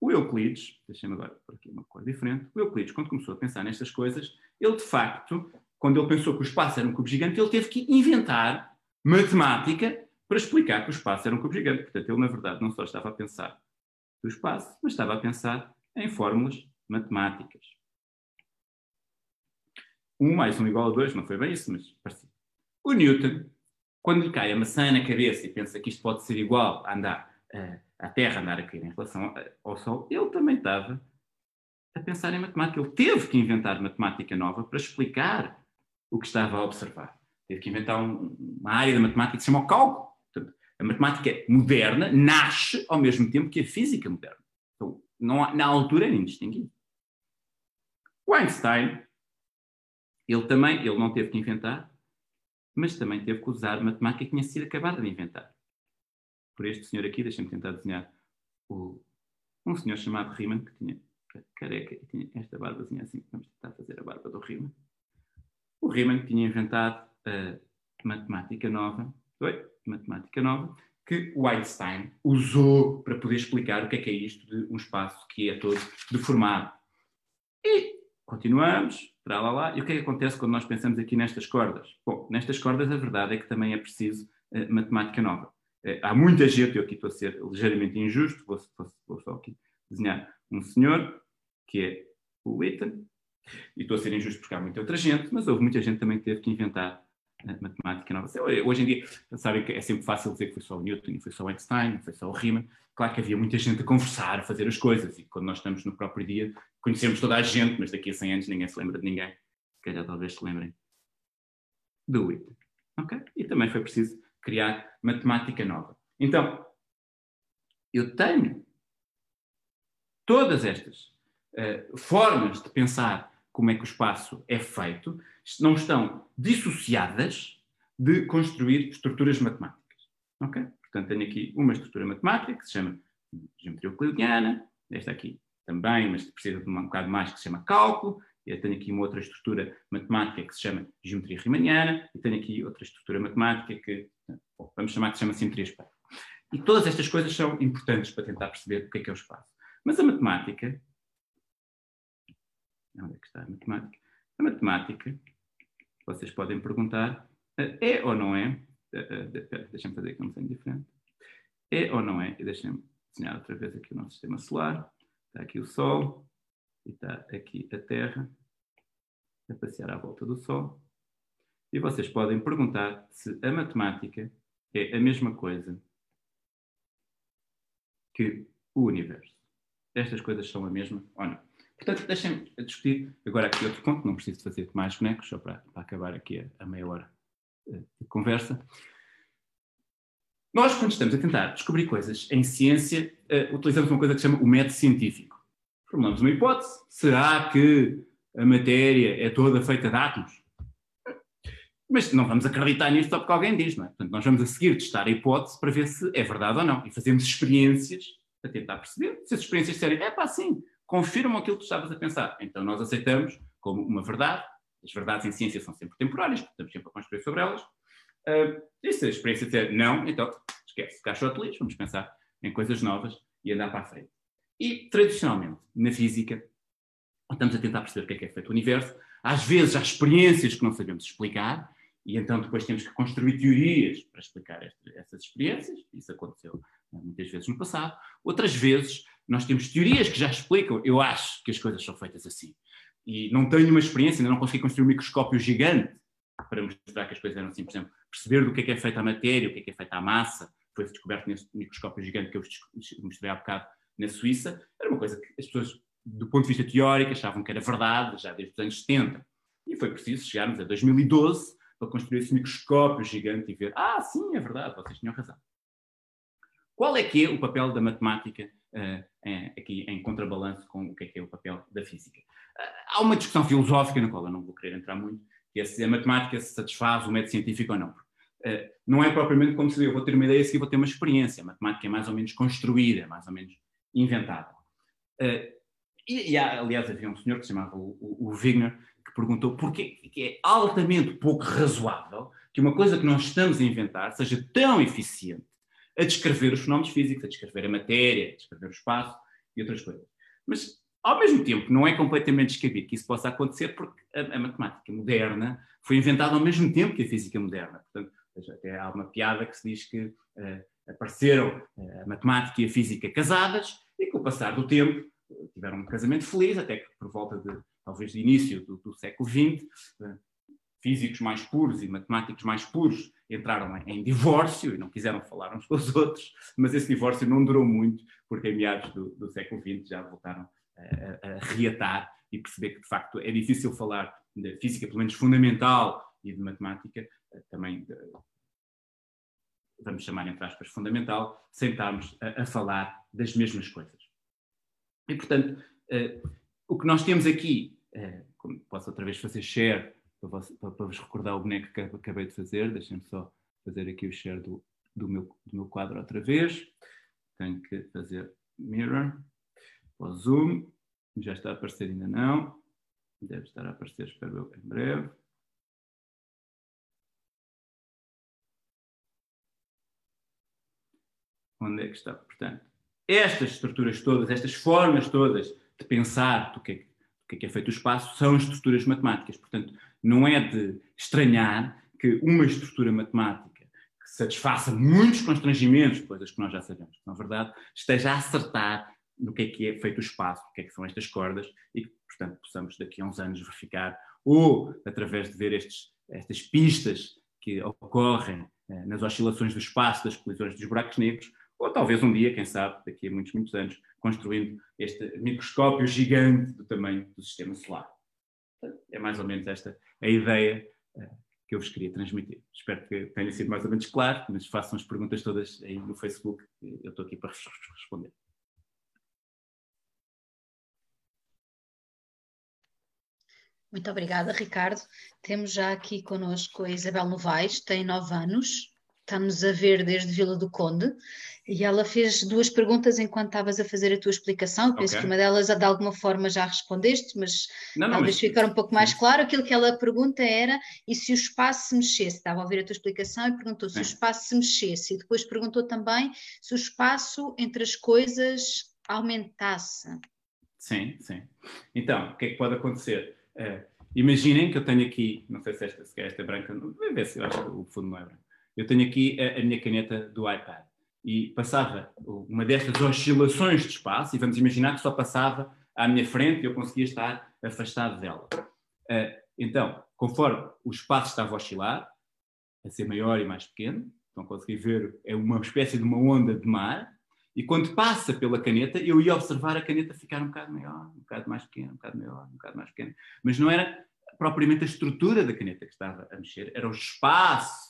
O Euclides, deixem-me agora por aqui uma cor diferente, o Euclides, quando começou a pensar nestas coisas, ele de facto, quando ele pensou que o espaço era um cubo gigante, ele teve que inventar matemática para explicar que o espaço era um cubo gigante. Portanto, ele, na verdade, não só estava a pensar do espaço, mas estava a pensar em fórmulas matemáticas. 1 mais 1 igual a 2, não foi bem isso, mas parecido. O Newton, quando lhe cai a maçã na cabeça e pensa que isto pode ser igual a andar uh, a Terra andar a cair em relação ao Sol, ele também estava a pensar em matemática. Ele teve que inventar matemática nova para explicar o que estava a observar. Teve que inventar um, uma área da matemática que se chama o cálculo. Portanto, a matemática moderna nasce ao mesmo tempo que a física moderna. Então, não, na altura era indistinguível. O Einstein, ele também, ele não teve que inventar, mas também teve que usar matemática que tinha sido acabada de inventar. Por este senhor aqui, deixem-me tentar desenhar o, um senhor chamado Riemann, que tinha careca e tinha esta barbazinha assim, vamos tentar fazer a barba do Riemann. O Riemann tinha inventado a matemática nova, oi, matemática nova, que o Einstein usou para poder explicar o que é que é isto de um espaço que é todo deformado. E continuamos, para lá lá, e o que é que acontece quando nós pensamos aqui nestas cordas? Bom, nestas cordas a verdade é que também é preciso uh, matemática nova. Uh, há muita gente, eu aqui estou a ser ligeiramente injusto, vou, vou, vou só aqui desenhar um senhor, que é o Witten, e estou a ser injusto porque há muita outra gente, mas houve muita gente também que teve que inventar matemática nova. Hoje em dia, sabem que é sempre fácil dizer que foi só o Newton, foi só o Einstein, foi só o Riemann. Claro que havia muita gente a conversar, a fazer as coisas, e quando nós estamos no próprio dia, conhecemos toda a gente, mas daqui a 100 anos ninguém se lembra de ninguém. Se calhar talvez se lembrem do Witten. Ok? E também foi preciso criar matemática nova. Então, eu tenho todas estas uh, formas de pensar como é que o espaço é feito, não estão dissociadas de construir estruturas matemáticas. Ok? Portanto, tenho aqui uma estrutura matemática que se chama geometria euclidiana, esta aqui também, mas precisa de um bocado mais, que se chama cálculo, eu tenho aqui uma outra estrutura matemática que se chama geometria riemanniana, e tenho aqui outra estrutura matemática que, bom, vamos chamar que se chama simetria espelho. E todas estas coisas são importantes para tentar perceber o que é que é o espaço. Mas a matemática Onde é que está a matemática? A matemática, vocês podem perguntar, eh, é ou não é? Eh, eh, deixem-me fazer aqui um desenho diferente. É ou não é? E deixem-me desenhar outra vez aqui o nosso sistema solar. Está aqui o Sol e está aqui a Terra a passear à volta do Sol. E vocês podem perguntar se a matemática é a mesma coisa que o universo. Estas coisas são a mesma ou não? Portanto, deixem-me discutir agora aqui outro ponto, não preciso fazer mais bonecos, só para, para acabar aqui a, a, meia hora eh, de conversa. Nós, quando estamos a tentar descobrir coisas em ciência, uh, utilizamos uma coisa que se chama o método científico. Formulamos uma hipótese. Será que a matéria é toda feita de átomos? Mas não vamos acreditar nisto só porque alguém diz, não é? Portanto, nós vamos a seguir testar a hipótese para ver se é verdade ou não. E fazemos experiências para tentar perceber se as experiências disserem, é pá, sim, confirmam aquilo que tu estavas a pensar. Então nós aceitamos como uma verdade. As verdades em ciência são sempre temporárias, estamos sempre a construir sobre elas. Uh, e se a experiência disser não, então esquece, caixote lixo, vamos pensar em coisas novas e andar para a frente. E, tradicionalmente, na física, estamos a tentar perceber o que é que é feito o universo. Às vezes há experiências que não sabemos explicar, e então depois temos que construir teorias para explicar essas experiências. Isso aconteceu muitas vezes no passado. Outras vezes nós temos teorias que já explicam, eu acho que as coisas são feitas assim. E não tenho uma experiência, ainda não consegui construir um microscópio gigante para mostrar que as coisas eram assim. Por exemplo, perceber do que é que é feita a matéria, o que é que é feita a massa, foi descoberto nesse microscópio gigante que eu mostrei há bocado na Suíça. Era uma coisa que as pessoas, do ponto de vista teórico, achavam que era verdade já desde os anos 70. E foi preciso chegarmos a 2012 para construir esse microscópio gigante e ver, ah, sim, é verdade, vocês tinham razão. Qual é que é o papel da matemática uh, aqui em contrabalanço com o que é que é o papel da física. Uh, há uma discussão filosófica, na qual eu não vou querer entrar muito, que é se a matemática se satisfaz o método científico ou não. Uh, não é propriamente como se eu vou ter uma ideia e vou ter uma experiência. A matemática é mais ou menos construída, mais ou menos inventada. E, e há, aliás, havia um senhor que se chamava o, o, o Wigner, que perguntou porquê que é altamente pouco razoável que uma coisa que nós estamos a inventar seja tão eficiente a descrever os fenómenos físicos, a descrever a matéria, a descrever o espaço e outras coisas. Mas, ao mesmo tempo, não é completamente descabido que isso possa acontecer porque a, a, matemática moderna foi inventada ao mesmo tempo que a física moderna. Portanto, até há uma piada que se diz que uh, apareceram uh, a matemática e a física casadas e com o passar do tempo tiveram um casamento feliz, até que por volta de, talvez, de início do, do século XX, uh, físicos mais puros e matemáticos mais puros entraram em, divórcio e não quiseram falar uns com os outros, mas esse divórcio não durou muito, porque em meados do, do século XX já voltaram a, a, a reatar e perceber que, de facto, é difícil falar de física, pelo menos fundamental, e de matemática, eh, também, de, vamos chamar entre aspas, fundamental, sem estarmos a, a falar das mesmas coisas. E, portanto, uh, o que nós temos aqui, uh, como posso outra vez fazer share para, para, vos recordar o boneco que acabei de fazer, deixem-me só fazer aqui o share do, do, meu, do meu quadro outra vez. Tenho que fazer mirror. o Zoom. Já está a aparecer, ainda não. Deve estar a aparecer, espero eu, em breve. Onde é que está? Portanto, estas estruturas todas, estas formas todas de pensar do que é do é, que é feito o espaço são estruturas matemáticas. Portanto, não é de estranhar que uma estrutura matemática que satisfaça muitos constrangimentos, coisas que nós já sabemos que na verdade, esteja a acertar no que é que é feito o espaço, o que é que são estas cordas e que, portanto, possamos daqui a uns anos verificar ou através de ver estes, estas pistas que ocorrem eh, nas oscilações do espaço, das colisões dos buracos negros, ou talvez um dia, quem sabe, daqui a muitos, muitos anos, construindo este microscópio gigante do tamanho do sistema solar. É mais ou menos esta a ideia uh, que eu vos queria transmitir. Espero que tenha sido mais ou menos claro, mas façam as perguntas todas aí no Facebook, eu estou aqui para responder. Muito obrigada, Ricardo. Temos já aqui connosco a Isabel Novaes, tem nove anos, está-nos a ver desde Vila do Conde e ela fez duas perguntas enquanto estavas a fazer a tua explicação. Eu penso okay. que uma delas, de alguma forma, já respondeste, mas não, não, talvez mas... ficar um pouco mais claro. Aquilo que ela pergunta era: e se o espaço se mexesse? Estava a ouvir a tua explicação e perguntou se Sim. o espaço se mexesse. E depois perguntou também se o espaço entre as coisas aumentasse. Sim, sim. Então, o que é que pode acontecer? Uh, imaginem que eu tenho aqui, não sei se esta, se esta é branca, vamos ver se eu acho que o fundo não é branco. Eu tenho aqui a, a minha caneta do iPad e passava uma destas oscilações de espaço, e vamos imaginar que só passava à minha frente e eu conseguia estar afastado dela. Uh, então, conforme o espaço estava a oscilar, a ser maior e mais pequeno, então consegui ver, é uma espécie de uma onda de mar, e quando passa pela caneta, eu ia observar a caneta ficar um bocado maior, um bocado mais pequeno, um bocado maior, um bocado mais pequeno. Mas não era propriamente a estrutura da caneta que estava a mexer, era o espaço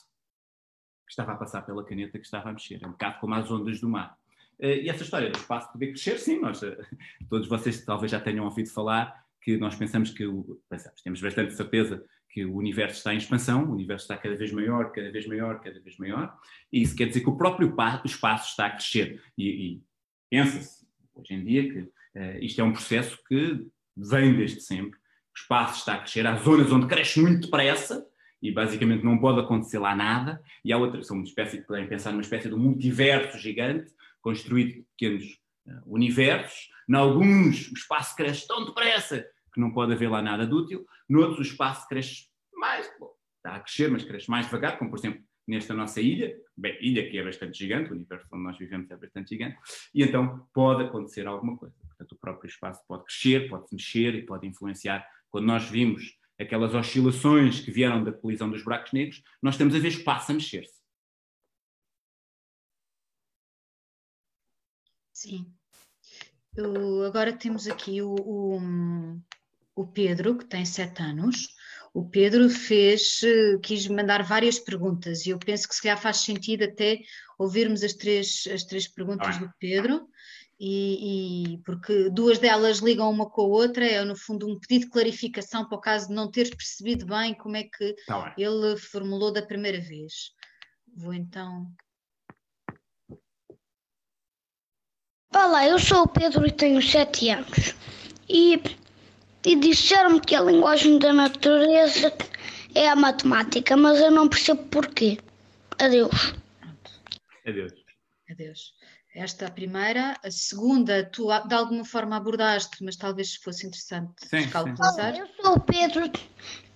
que estava a passar pela caneta que estava a mexer. É um bocado como as ondas do mar. Eh, e essa história do espaço poder crescer, sim, nós, eh, todos vocês talvez já tenham ouvido falar que nós pensamos que, pensamos, temos bastante certeza que o universo está em expansão, o universo está cada vez maior, cada vez maior, cada vez maior, e isso quer dizer que o próprio espaço está a crescer. E, e pensa-se, hoje em dia, que uh, isto é um processo que vem desde sempre. O espaço está a crescer, há zonas onde cresce muito depressa, e basicamente não pode acontecer lá nada, e há outra, são uma espécie, podem pensar numa espécie de um multiverso gigante, construído de pequenos uh, universos, em alguns o espaço cresce tão depressa que não pode haver lá nada de útil, noutros o espaço cresce mais, bom, está a crescer, mas cresce mais devagar, como por exemplo nesta nossa ilha, bem, ilha que é bastante gigante, o universo onde nós vivemos é bastante gigante, e então pode acontecer alguma coisa. Portanto, o próprio espaço pode crescer, pode se mexer e pode influenciar. Quando nós vimos aquelas oscilações que vieram da colisão dos buracos negros, nós estamos a ver espaço a mexer-se. Sim. Eu, agora temos aqui o, o, o, Pedro, que tem sete anos. O Pedro fez, quis mandar várias perguntas e eu penso que se calhar faz sentido até ouvirmos as três, as três perguntas ah. do Pedro e, e, porque duas delas ligam uma com a outra, é no fundo um pedido de clarificação para o caso de não teres percebido bem como é que tá ele formulou da primeira vez. Vou então. Olá, eu sou o Pedro e tenho 7 anos. E, e disseram-me que a linguagem da natureza é a matemática, mas eu não percebo porquê. Adeus. Adeus. Adeus. Esta a primeira. A segunda, tu de alguma forma abordaste, mas talvez fosse interessante sim, calculizar. Eu sou o Pedro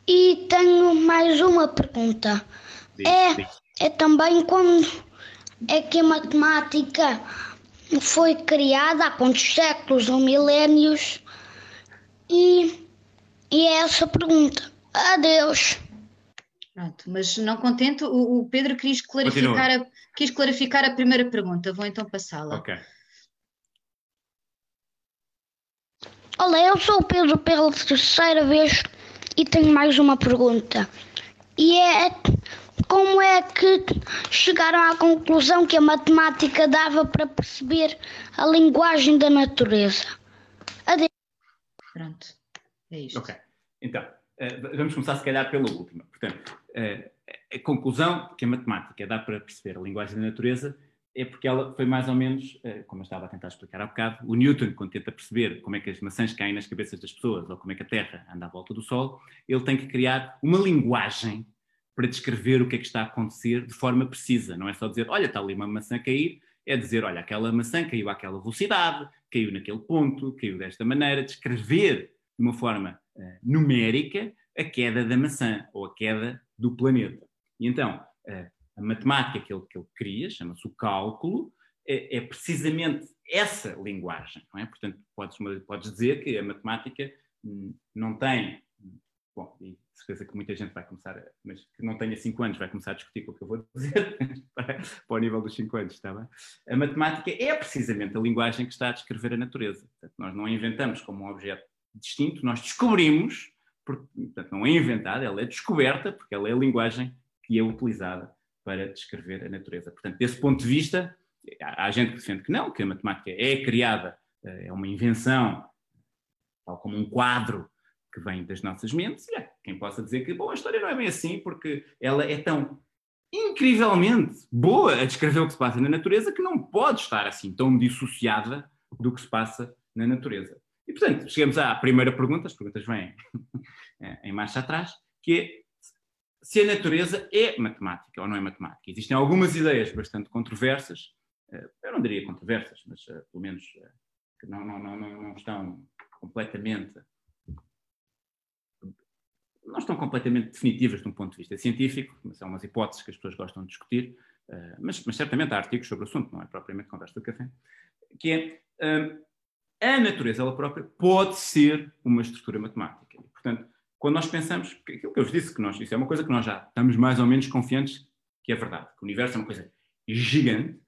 e tenho mais uma pergunta. Diz, é, diz. é também quando é que a matemática foi criada, há quantos séculos ou milénios? E, e é essa a pergunta. Adeus. Pronto, mas não contente, o, o Pedro quis clarificar, a, quis clarificar a primeira pergunta, vou então passá-la. Ok. Olá, eu sou o Pedro pela terceira vez e tenho mais uma pergunta. E é como é que chegaram à conclusão que a matemática dava para perceber a linguagem da natureza? Adeus. Pronto, é isto. Ok, então, eh, vamos começar se calhar pela última. Portanto, eh, a conclusão que a matemática dá para perceber a linguagem da natureza é porque ela foi mais ou menos, eh, como eu estava a tentar explicar há bocado, o Newton, quando tenta perceber como é que as maçãs caem nas cabeças das pessoas ou como é que a Terra anda à volta do Sol, ele tem que criar uma linguagem para descrever o que é que está a acontecer de forma precisa. Não é só dizer, olha, está ali uma maçã a cair, é dizer, olha, aquela maçã caiu àquela velocidade, caiu naquele ponto, caiu desta maneira, descrever de uma forma uh, numérica a queda da maçã ou a queda do planeta. E então, a matemática que ele, que ele cria, chama-se o cálculo, é, é, precisamente essa linguagem, não é? Portanto, podes, podes dizer que a matemática hum, não tem, bom, e certeza que muita gente vai começar, mas que não tenha 5 anos vai começar a discutir com o que eu vou dizer para, para o nível dos 5 anos, está bem? A matemática é precisamente a linguagem que está a descrever a natureza. Portanto, nós não a inventamos como um objeto distinto, nós descobrimos, portanto, não é inventada, ela é descoberta, porque ela é a linguagem que é utilizada para descrever a natureza. Portanto, desse ponto de vista, há, gente que defende que não, que a matemática é criada, eh, é uma invenção, tal como um quadro que vem das nossas mentes, e há quem possa dizer que, bom, a história não é bem assim, porque ela é tão incrivelmente boa a descrever o que se passa na natureza que não pode estar assim tão dissociada do que se passa na natureza. E, portanto, chegamos à primeira pergunta, as perguntas vêm em marcha atrás, que é se a natureza é matemática ou não é matemática. Existem algumas ideias bastante controversas, eh, eu não diria controversas, mas eh, pelo menos eh, que não, não, não, não estão completamente não estão completamente definitivas de um ponto de vista científico, mas são umas hipóteses que as pessoas gostam de discutir, mas, mas certamente há artigos sobre o assunto, não é propriamente conversa do café, que é a natureza ela própria pode ser uma estrutura matemática. Portanto, quando nós pensamos, aquilo que eu vos disse, que nós, isso é uma coisa que nós já estamos mais ou menos confiantes que é verdade, que o universo é uma coisa gigante,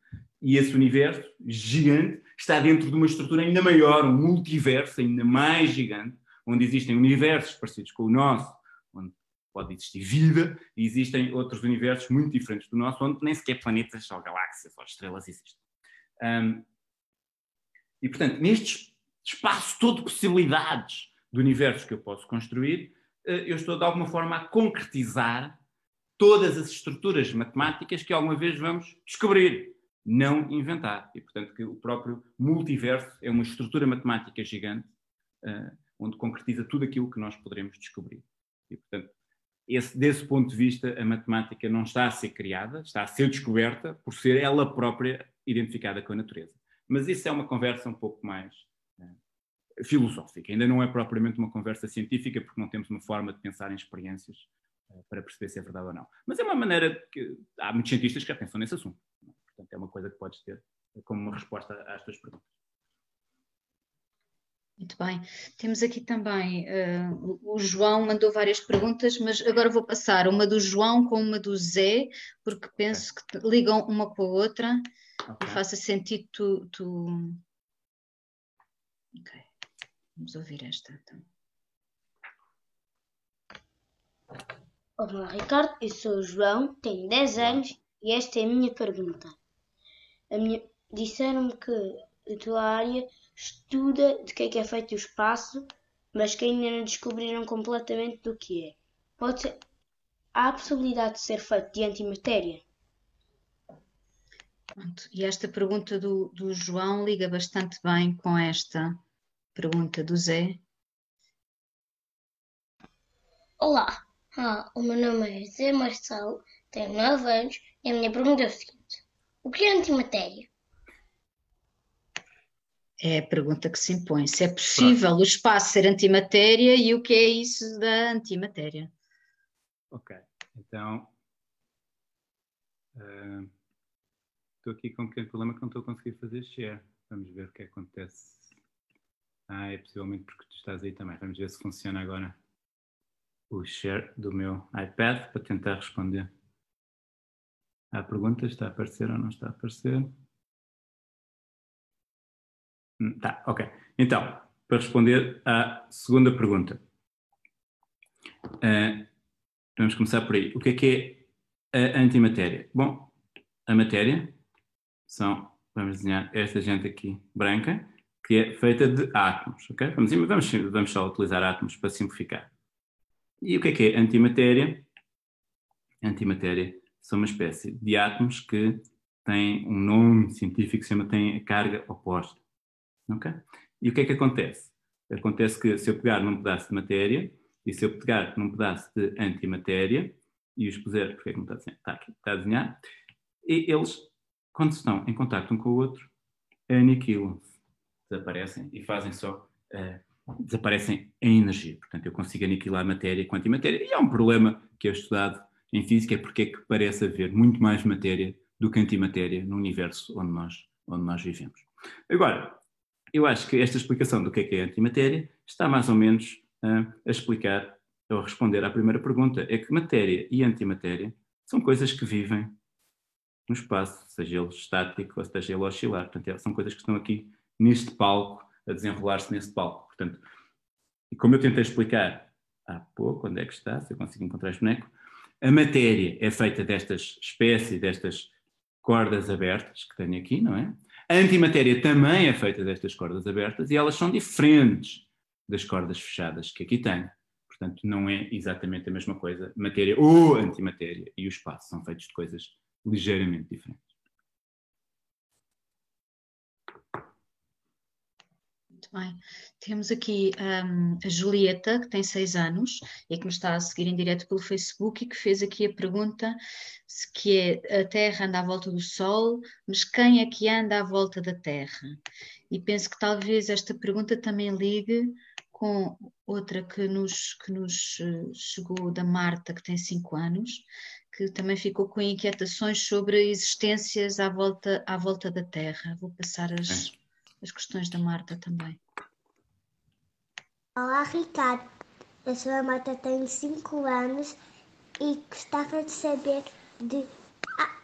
e esse universo gigante está dentro de uma estrutura ainda maior, um multiverso ainda mais gigante, onde existem universos parecidos com o nosso, onde pode existir vida, e existem outros universos muito diferentes do nosso, onde nem sequer planetas ou galáxias ou estrelas existem. Um, e, portanto, neste espaço todo de possibilidades do universo que eu posso construir, eh, eu estou de alguma forma a concretizar todas as estruturas matemáticas que alguma vez vamos descobrir, não inventar. E, portanto, que o próprio multiverso é uma estrutura matemática gigante, uh, onde concretiza tudo aquilo que nós poderemos descobrir. E, portanto, esse, desse ponto de vista, a matemática não está a ser criada, está a ser descoberta por ser ela própria identificada com a natureza. Mas isso é uma conversa um pouco mais filosófica. Ainda não é propriamente uma conversa científica, porque não temos uma forma de pensar em experiências uh, para perceber se é verdade ou não. Mas é uma maneira que há muitos cientistas que já pensam nesse assunto. Portanto, é uma coisa que podes ter como uma resposta às tuas perguntas. Muito bem. Temos aqui também, uh, o João mandou várias perguntas, mas agora vou passar uma do João com uma do Zé, porque penso okay. que ligam uma com a outra okay. e faça sentido tu, tu... Ok. Vamos ouvir esta então. Olá, Ricardo. Eu sou o João, tenho 10 anos e esta é a minha pergunta. A minha... Disseram-me que a tua área estuda de que é que é feito o espaço, mas que ainda não descobriram completamente do que é. Pode ser... Há a possibilidade de ser feito de antimatéria? Pronto. E esta pergunta do, do João liga bastante bem com esta Pergunta do Zé. Olá, ah, o meu nome é Zé Marcelo, tenho 9 anos e a minha pergunta é o seguinte: O que é antimatéria? É a pergunta que se impõe. Se é possível Pronto. o espaço ser antimatéria e o que é isso da antimatéria? Ok, então. Uh, estou aqui com um pequeno problema que não estou a conseguir fazer share. Vamos ver o que acontece. Ah, é possivelmente porque tu estás aí também. Vamos ver se funciona agora o share do meu iPad para tentar responder à pergunta. Está a aparecer ou não está a aparecer? Hum, tá, ok. Então, para responder à segunda pergunta, uh, vamos começar por aí. O que é que é a antimatéria? Bom, a matéria são, vamos desenhar esta gente aqui branca, que é feita de átomos, ok? Vamos, vamos, vamos só utilizar átomos para simplificar. E o que é que é antimatéria? Antimatéria são uma espécie de átomos que tem um nome científico que se chama tem a carga oposta. Okay? E o que é que acontece? Acontece que se eu pegar num pedaço de matéria e se eu pegar num pedaço de antimatéria e os puser, porque é que não está a desenhar? Está aqui, está a desenhar, e eles, quando estão em contato um com o outro, aniquilam-se, desaparecem e fazem só, uh, desaparecem em energia. Portanto, eu consigo aniquilar matéria com antimatéria. E há um problema que é estudado em física, é porque é que parece haver muito mais matéria do que antimatéria no universo onde nós, onde nós vivemos. Agora, eu acho que esta explicação do que é que é antimatéria está mais ou menos uh, a explicar ou responder à primeira pergunta. É que matéria e antimatéria são coisas que vivem no espaço, seja ele estático ou seja ele oscilar. Portanto, é, são coisas que estão aqui neste palco, a desenrolar-se neste palco. Portanto, e como eu tentei explicar há pouco, onde é que está, se eu consigo encontrar este boneco, a matéria é feita destas espécies, destas cordas abertas que tenho aqui, não é? A antimatéria também é feita destas cordas abertas e elas são diferentes das cordas fechadas que aqui tenho. Portanto, não é exatamente a mesma coisa, matéria ou antimatéria e o espaço são feitos de coisas ligeiramente diferentes. Muito bem. Temos aqui um, a Julieta, que tem seis anos e que nos está a seguir em direto pelo Facebook e que fez aqui a pergunta se que é a Terra anda à volta do Sol, mas quem é que anda à volta da Terra? E penso que talvez esta pergunta também ligue com outra que nos, que nos eh, chegou da Marta, que tem cinco anos, que também ficou com inquietações sobre existências à volta, à volta da Terra. Vou passar as, as questões da Marta também. Olá, Ricardo. Eu sou a Marta, tenho 5 anos e gostava de saber de. A,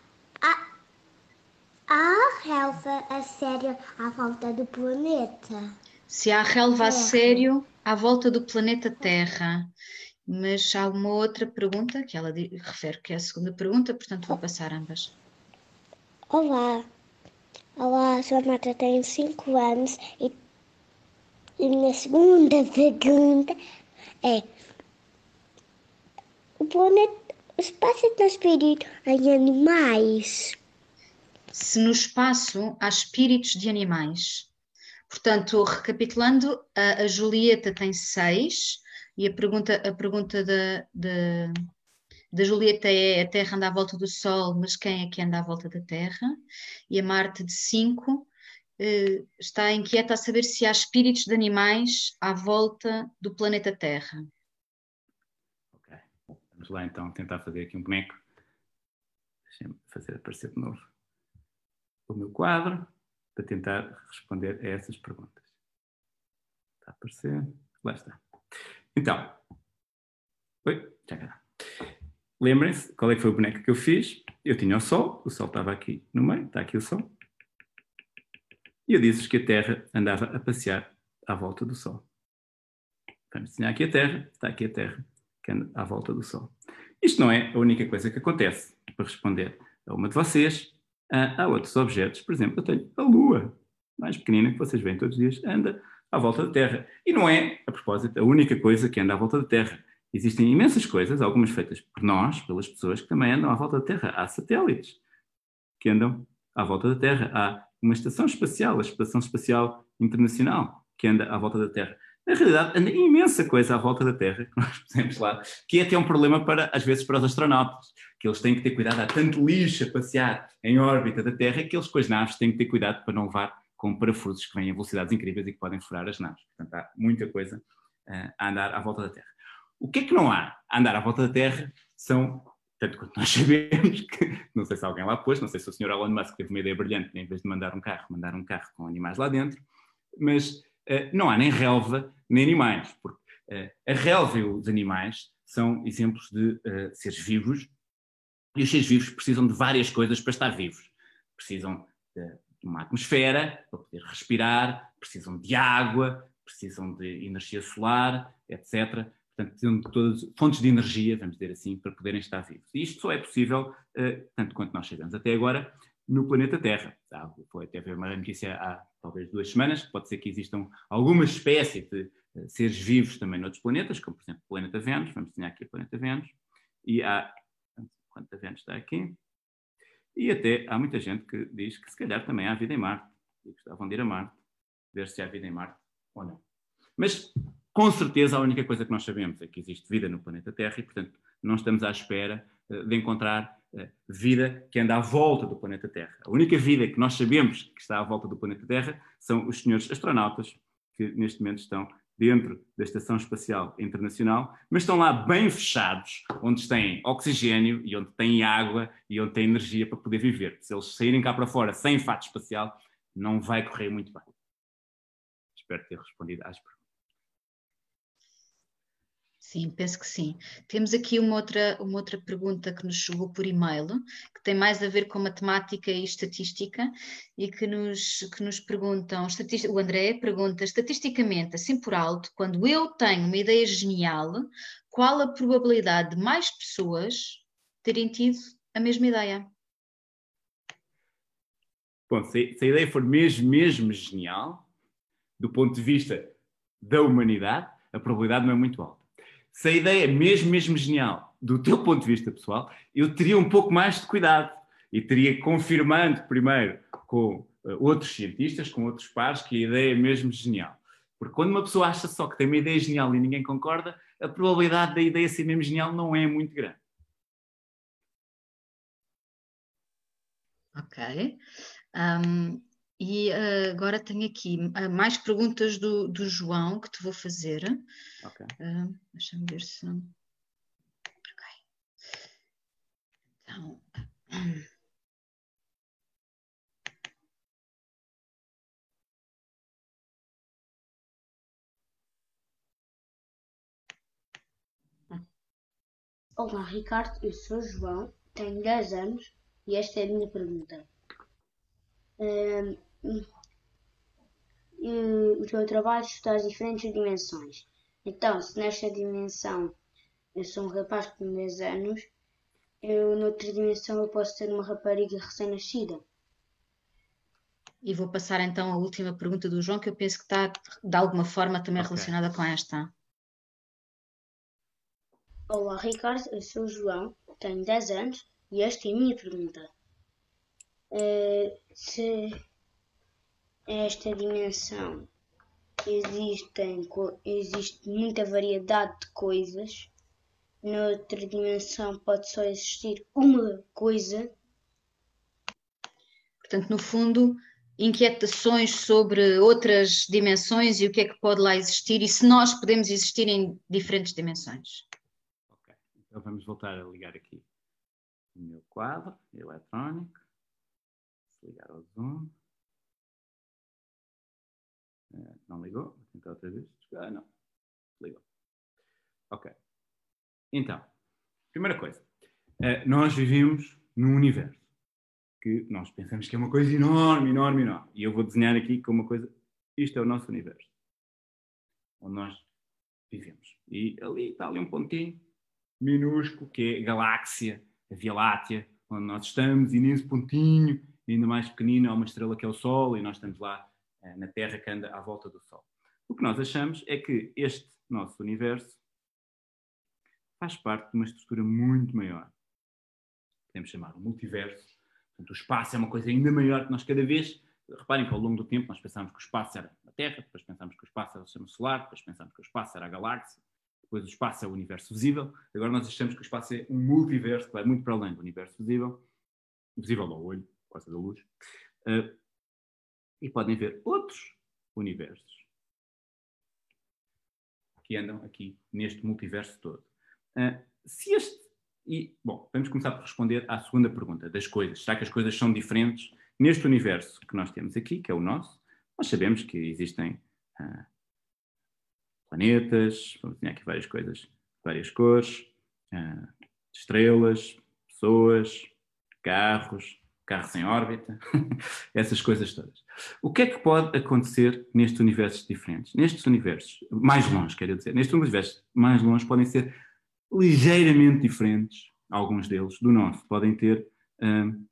a, a relva a sério à volta do planeta? Se há relva a sério à volta do planeta Terra. Mas há uma outra pergunta que ela refere que é a segunda pergunta, portanto vou passar ambas. Olá, olá, sou a Marta, tenho 5 anos e, e minha segunda pergunta é o planeta, o espaço é transferido em animais? Se no espaço há espíritos de animais. Portanto, recapitulando, a, a Julieta tem seis e a pergunta, a pergunta da, da, da Julieta é a Terra anda à volta do Sol, mas quem é que anda à volta da Terra? E a Marte de 5 eh, está inquieta a saber se há espíritos de animais à volta do planeta Terra. Ok, vamos lá então tentar fazer aqui um boneco. Deixem-me fazer aparecer de novo o meu quadro para tentar responder a essas perguntas. Está a aparecer? Lá está. Então, oi, já cá. Lembrem-se qual é que foi o boneco que eu fiz. Eu tinha o Sol, o Sol estava aqui no meio, está aqui o Sol. E eu disse que a Terra andava a passear à volta do Sol. Vamos desenhar aqui a Terra, está aqui a Terra, que anda à volta do Sol. Isto não é a única coisa que acontece. Para responder a uma de vocês, há outros objetos. Por exemplo, eu tenho a Lua, mais pequenina, que vocês veem todos os dias, anda à volta da Terra. E não é, a propósito, a única coisa que anda à volta da Terra. Existem imensas coisas, algumas feitas por nós, pelas pessoas, que também andam à volta da Terra. Há satélites que andam à volta da Terra. Há uma estação espacial, a Estação Espacial Internacional, que anda à volta da Terra. Na realidade, anda imensa coisa à volta da Terra, que nós pusemos lá, que é até um problema, para, às vezes, para os astronautas, que eles têm que ter cuidado, há tanto lixo a passear em órbita da Terra, que eles com as naves têm que ter cuidado para não levar com parafusos que vêm a velocidades incríveis e que podem furar as naves. Portanto, há muita coisa uh, a andar à volta da Terra. O que é que não há a andar à volta da Terra são, tanto quanto nós sabemos, que, não sei se alguém lá pôs, não sei se o Sr. Elon Musk teve uma ideia brilhante, em vez de mandar um carro, mandar um carro com animais lá dentro, mas uh, não há nem relva, nem animais, porque uh, a relva e os animais são exemplos de seres vivos, e os seres vivos precisam de várias coisas para estar vivos. Precisam de uma atmosfera para poder respirar, precisam de água, precisam de energia solar, etc. Portanto, de todas fontes de energia, vamos dizer assim, para poderem estar vivos. E isto só é possível, uh, tanto quanto nós sabemos até agora, no planeta Terra. Ah, foi até ver uma notícia há talvez duas semanas, pode ser que existam algumas espécies de uh, seres vivos também noutros planetas, como por exemplo o planeta Vênus, vamos desenhar aqui o planeta Vênus, e há, quanto a Vênus está aqui, E até há muita gente que diz que se calhar também há vida em Marte e gostavam de ir a Marte, ver se há vida em Marte ou não. Mas com certeza a única coisa que nós sabemos é que existe vida no planeta Terra e, portanto, não estamos à espera uh, de encontrar uh, vida que anda à volta do planeta Terra. A única vida que nós sabemos que está à volta do planeta Terra são os senhores astronautas que neste momento estão dentro da Estação Espacial Internacional, mas estão lá bem fechados, onde têm oxigênio e onde têm água e onde têm energia para poder viver. Se eles saírem cá para fora sem fato espacial, não vai correr muito bem. Espero ter respondido às perguntas. Sim, penso que sim. Temos aqui uma outra, uma outra pergunta que nos chegou por e-mail, que tem mais a ver com matemática e estatística, e que nos, que nos perguntam, o André pergunta, estatisticamente, assim por alto, quando eu tenho uma ideia genial, qual a probabilidade de mais pessoas terem tido a mesma ideia? Bom, se, se a ideia for mesmo, mesmo genial, do ponto de vista da humanidade, a probabilidade não é muito alta se a ideia é mesmo, mesmo genial, do teu ponto de vista pessoal, eu teria um pouco mais de cuidado e teria confirmando primeiro com uh, outros cientistas, com outros pares, que a ideia é mesmo genial. Porque quando uma pessoa acha só que tem uma ideia genial e ninguém concorda, a probabilidade da ideia ser mesmo genial não é muito grande. Ok. Um, e uh, agora tenho aqui uh, mais perguntas do, do, João que te vou fazer. Ok. Uh, Deixa-me ver se. Ok. Então. Olá, Ricardo. Eu sou João, tenho 10 anos e esta é a minha pergunta. Uh, o teu trabalho está às diferentes dimensões. Então, se nesta dimensão eu sou um rapaz com 10 anos, eu noutra dimensão eu posso ser uma rapariga recém-nascida. E vou passar então a última pergunta do João, que eu penso que está de alguma forma também okay. relacionada com esta. Olá Ricardo, eu sou o João, tenho 10 anos e esta é a minha pergunta. Uh, se esta dimensão existem, existe muita variedade de coisas. Noutra dimensão pode só existir uma coisa. Portanto, no fundo, inquietações sobre outras dimensões e o que é que pode lá existir e se nós podemos existir em diferentes dimensões. Ok, então vamos voltar a ligar aqui o meu quadro eletrónico. Ligar ao Zoom. É, não ligou? Vou tentar outra vez. Ah, não. Ligou. Ok. Então, primeira coisa. Uh, nós vivemos num universo que nós pensamos que é uma coisa enorme, enorme, enorme. E eu vou desenhar aqui como uma coisa. Isto é o nosso universo. Onde nós vivemos. E ali está ali um pontinho minúsculo que é a galáxia, a Via Láctea, onde nós estamos, e nesse pontinho, ainda mais pequenino, há uma estrela que é o Sol, e nós estamos lá eh, na Terra que anda à volta do Sol. O que nós achamos é que este nosso universo faz parte de uma estrutura muito maior. Podemos chamar o multiverso. Portanto, o espaço é uma coisa ainda maior que nós cada vez. Reparem que ao longo do tempo nós pensámos que o espaço era a Terra, depois pensámos que o espaço era o sistema solar, depois pensámos que o espaço era a galáxia, depois o espaço é o universo visível. Agora nós achamos que o espaço é um multiverso que vai muito para além do universo visível, visível ao olho, causa da luz. Uh, e podem ver outros universos que andam aqui neste multiverso todo. Uh, se este. E, bom, vamos começar por responder à segunda pergunta, das coisas. Será que as coisas são diferentes neste universo que nós temos aqui, que é o nosso? Nós sabemos que existem uh, planetas, vamos ter aqui várias coisas, várias cores, uh, estrelas, pessoas, carros, carros em órbita, essas coisas todas. O que é que pode acontecer nestes universos diferentes? Nestes universos mais longe, quero dizer, nestes universos mais longe podem ser ligeiramente diferentes, alguns deles, do nosso. Podem ter, hum,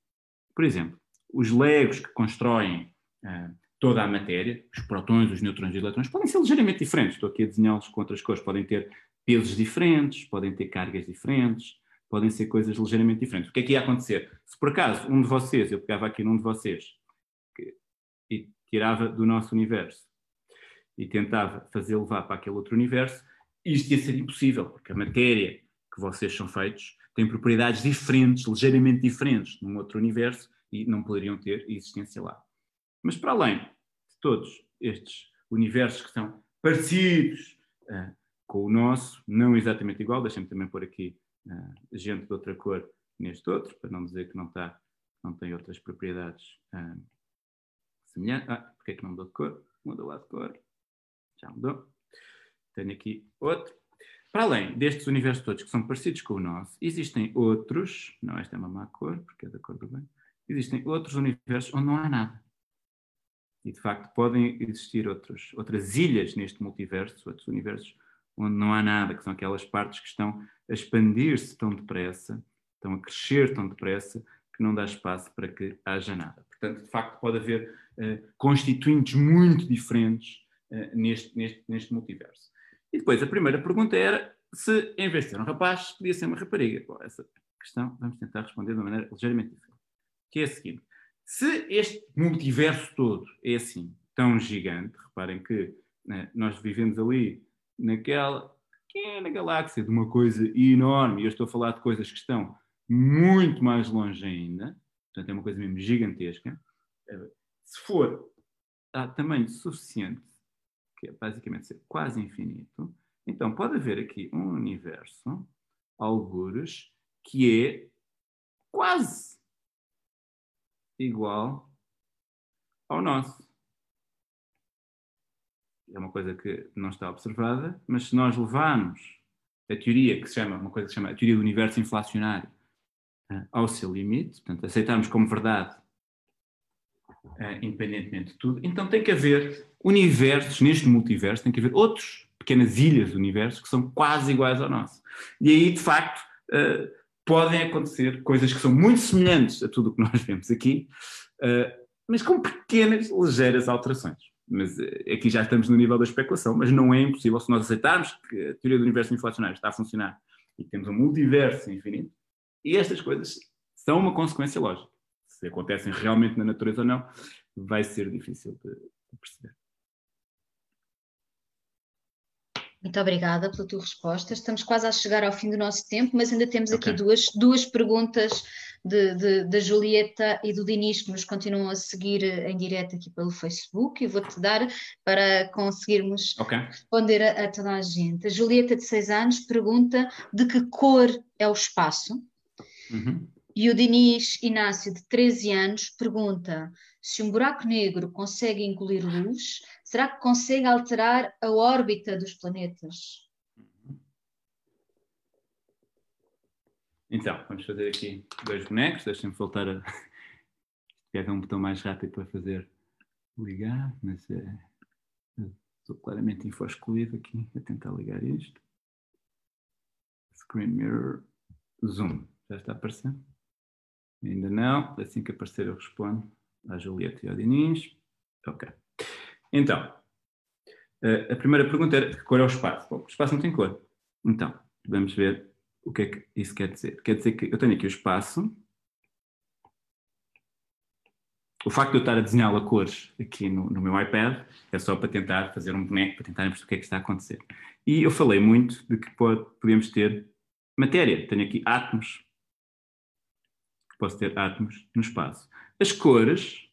por exemplo, os legos que constroem hum, toda a matéria, os protões, os neutrões e os eletrões, podem ser ligeiramente diferentes. Estou aqui a desenhá-los com outras cores. Podem ter pesos diferentes, podem ter cargas diferentes, podem ser coisas ligeiramente diferentes. O que é que ia acontecer? Se por acaso um de vocês, eu pegava aqui num de vocês que, e tirava do nosso universo e tentava fazer levar para aquele outro universo, isto ia ser impossível, porque a matéria que vocês são feitos tem propriedades diferentes, ligeiramente diferentes, num outro universo e não poderiam ter existência lá. Mas para além de todos estes universos que são parecidos uh, com o nosso, não exatamente igual, deixem-me também pôr aqui uh, gente de outra cor neste outro, para não dizer que não, está, não tem outras propriedades uh, semelhantes. Ah, porque é que não mudou de cor? Mudou lá de cor. Já mudou. Tenho aqui outro. Para além destes universos todos que são parecidos com o nosso, existem outros, não, esta é uma má cor, porque é da cor do bem, existem outros universos onde não há nada. E de facto podem existir outros, outras ilhas neste multiverso, outros universos onde não há nada, que são aquelas partes que estão a expandir-se tão depressa, estão a crescer tão depressa, que não dá espaço para que haja nada. Portanto, de facto, pode haver uh, constituintes muito diferentes uh, neste, neste, neste multiverso. E depois a primeira pergunta era se, em vez de ser um rapaz, podia ser uma rapariga. Bom, essa questão vamos tentar responder de uma maneira ligeiramente diferente. Que é a seguinte: se este multiverso todo é assim, tão gigante, reparem que né, nós vivemos ali naquela pequena galáxia de uma coisa enorme, e eu estou a falar de coisas que estão muito mais longe ainda, portanto é uma coisa mesmo gigantesca. Se for a tamanho suficiente que é basicamente ser quase infinito, então pode haver aqui um universo, algures, que é quase igual ao nosso. É uma coisa que não está observada, mas se nós levarmos a teoria que se chama, uma coisa que se chama a teoria do universo inflacionário eh, ao seu limite, portanto, aceitarmos como verdade uh, independentemente de tudo. Então tem que haver universos, neste multiverso, tem que haver outros pequenas ilhas do universo que são quase iguais ao nosso. E aí, de facto, uh, podem acontecer coisas que são muito semelhantes a tudo o que nós vemos aqui, mas com pequenas, ligeiras alterações. Mas aqui já estamos no nível da especulação, mas não é impossível se nós aceitarmos que a teoria do universo inflacionário está a funcionar e temos um multiverso infinito, e estas coisas são uma consequência lógica se acontecem realmente na natureza ou não, vai ser difícil de, de perceber. Muito obrigada pela tua resposta. Estamos quase a chegar ao fim do nosso tempo, mas ainda temos okay. aqui duas, duas perguntas de, de, da Julieta e do Dinis que nos continuam a seguir em direto aqui pelo Facebook e vou-te dar para conseguirmos okay. responder a, a, toda a gente. A Julieta, de 6 anos, pergunta de que cor é o espaço. Uhum. E o Diniz Inácio, de 13 anos, pergunta: se um buraco negro consegue engolir luz, será que consegue alterar a órbita dos planetas? Então, vamos fazer aqui dois bonecos. Deixem-me voltar a. Quer um botão mais rápido para fazer ligar, mas é. Estou claramente infoscluído aqui a tentar ligar isto. Screen mirror, zoom. Já está aparecendo? Ainda não. Assim que aparecer eu respondo à Julieta e ao Diniz. Ok. Então, a primeira pergunta era que cor é o espaço? Bom, o espaço não tem cor. Então, vamos ver o que é que isso quer dizer. Quer dizer que eu tenho aqui o espaço. O facto de eu estar a desenhá-lo a cores aqui no, no, meu iPad é só para tentar fazer um boneco, para tentar perceber o que é que está a acontecer. E eu falei muito de que pode, podemos ter matéria. Tenho aqui átomos, posso ter átomos no espaço. As cores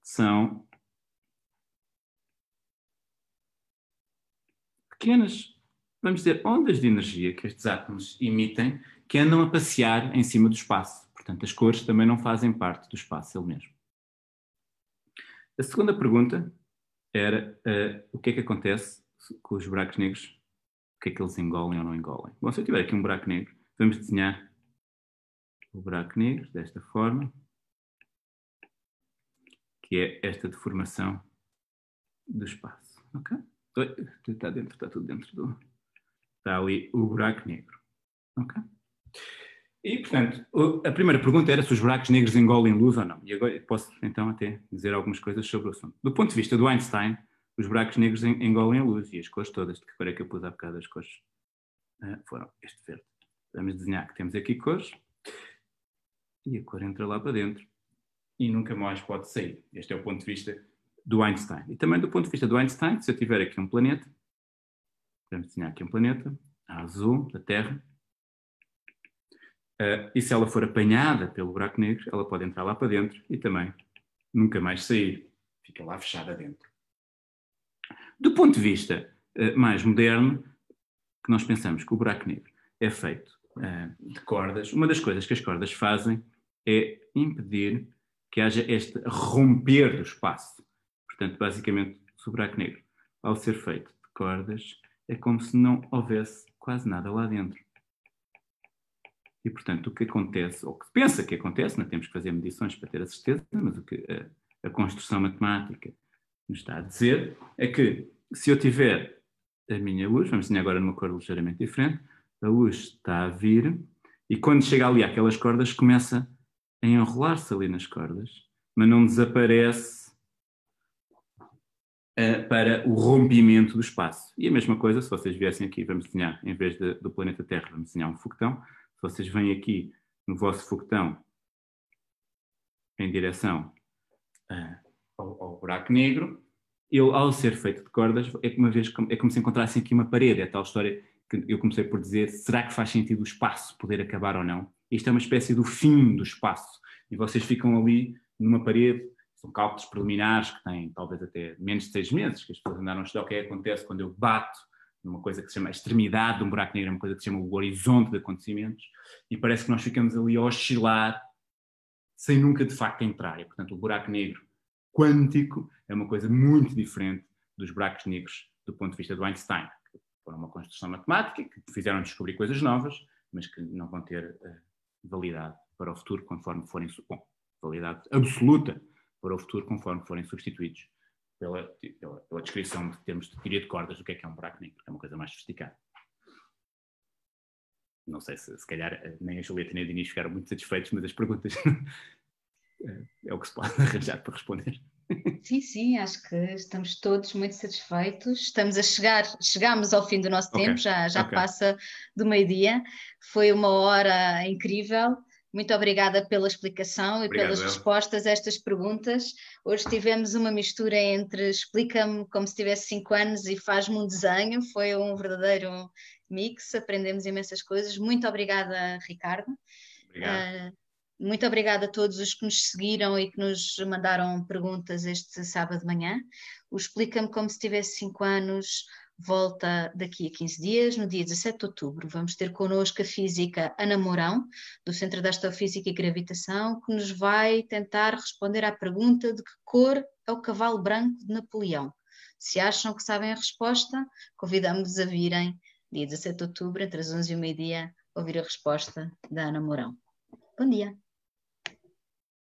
são pequenas, vamos dizer, ondas de energia que estes átomos emitem que andam a passear em cima do espaço. Portanto, as cores também não fazem parte do espaço ele mesmo. A segunda pergunta era uh, o que é que acontece com os buracos negros? O que é que eles engolem ou não engolem? Bom, se eu tiver aqui um buraco negro, vamos desenhar o buraco negro, desta forma, que é esta deformação do espaço. Ok? Está dentro, está tudo dentro do. Está ali o buraco negro. Ok? E, portanto, a primeira pergunta era se os buracos negros engolem luz ou não. E agora posso, então, até dizer algumas coisas sobre o assunto. Do ponto de vista do Einstein, os buracos negros engolem a luz e as cores todas. De que cor é que eu pus há bocado as cores? Uh, foram este verde. Vamos desenhar que temos aqui cores e a cor entra lá para dentro e nunca mais pode sair. Este é o ponto de vista do Einstein. E também do ponto de vista do Einstein, se eu tiver aqui um planeta, vamos desenhar aqui um planeta, azul, da Terra, uh, e se ela for apanhada pelo buraco negro, ela pode entrar lá para dentro e também nunca mais sair. Fica lá fechada dentro. Do ponto de vista uh, mais moderno, que nós pensamos que o buraco negro é feito uh, de cordas, uma das coisas que as cordas fazem é impedir que haja este romper do espaço. Portanto, basicamente, o buraco negro, ao ser feito de cordas, é como se não houvesse quase nada lá dentro. E, portanto, o que acontece, ou que pensa que acontece, não temos que fazer medições para ter a certeza, mas o que a, a construção matemática nos está a dizer é que se eu tiver a minha luz, vamos desenhar agora numa cor ligeiramente diferente, a luz está a vir e quando chega ali àquelas cordas começa a enrolar-se ali nas cordas, mas não desaparece uh, para o rompimento do espaço. E a mesma coisa, se vocês viessem aqui, vamos desenhar, em vez de, do planeta Terra, vamos desenhar um foguetão. Se vocês vêm aqui no vosso foguetão em direção uh, ao, ao, buraco negro, ele, ao ser feito de cordas, é, uma vez, é como se encontrassem aqui uma parede. É tal história que eu comecei por dizer: será que faz sentido o espaço poder acabar ou não? Isto é uma espécie do fim do espaço. E vocês ficam ali numa parede são cálculos preliminares que têm talvez até menos de seis meses, que as pessoas andaram a estudar o que é que acontece quando eu bato numa coisa que se chama a extremidade de um buraco negro, uma coisa que se chama o horizonte de acontecimentos, e parece que nós ficamos ali a oscilar sem nunca de facto entrar. E, portanto, o buraco negro quântico é uma coisa muito diferente dos buracos negros do ponto de vista do Einstein, que foram uma construção matemática, que fizeram descobrir coisas novas, mas que não vão ter uh, validade para o futuro conforme forem. Bom, validade absoluta para o futuro, conforme forem substituídos pela, pela, pela descrição de termos de teoria de cordas do que é que é um buraco negro, que é uma coisa mais sofisticada. Não sei se, se calhar, eh, nem a Julieta nem a Diniz ficaram muito satisfeitos, mas as perguntas eh, é o que se pode arranjar para responder. Sim, sim, acho que estamos todos muito satisfeitos. Estamos a chegar, chegamos ao fim do nosso okay. tempo, já, já okay. passa do meio-dia. Foi uma hora incrível. Muito obrigada pela explicação e Obrigado, pelas eu. respostas a estas perguntas. Hoje tivemos uma mistura entre explica-me como se tivesse 5 anos e faz-me um desenho. Foi um verdadeiro mix, aprendemos imensas coisas. Muito obrigada, Ricardo. Obrigado. Uh, muito obrigada a todos os que nos seguiram e que nos mandaram perguntas este sábado de manhã. O Explica-me como se tivesse 5 anos volta daqui a 15 dias, no dia 17 de outubro. Vamos ter connosco a física Ana Mourão, do Centro de Astrofísica e Gravitação, que nos vai tentar responder à pergunta de que cor é o cavalo branco de Napoleão. Se acham que sabem a resposta, convidamos-vos a virem dia 17 de outubro, entre as 11 e o meio-dia, ouvir a resposta da Ana Mourão. Bom dia!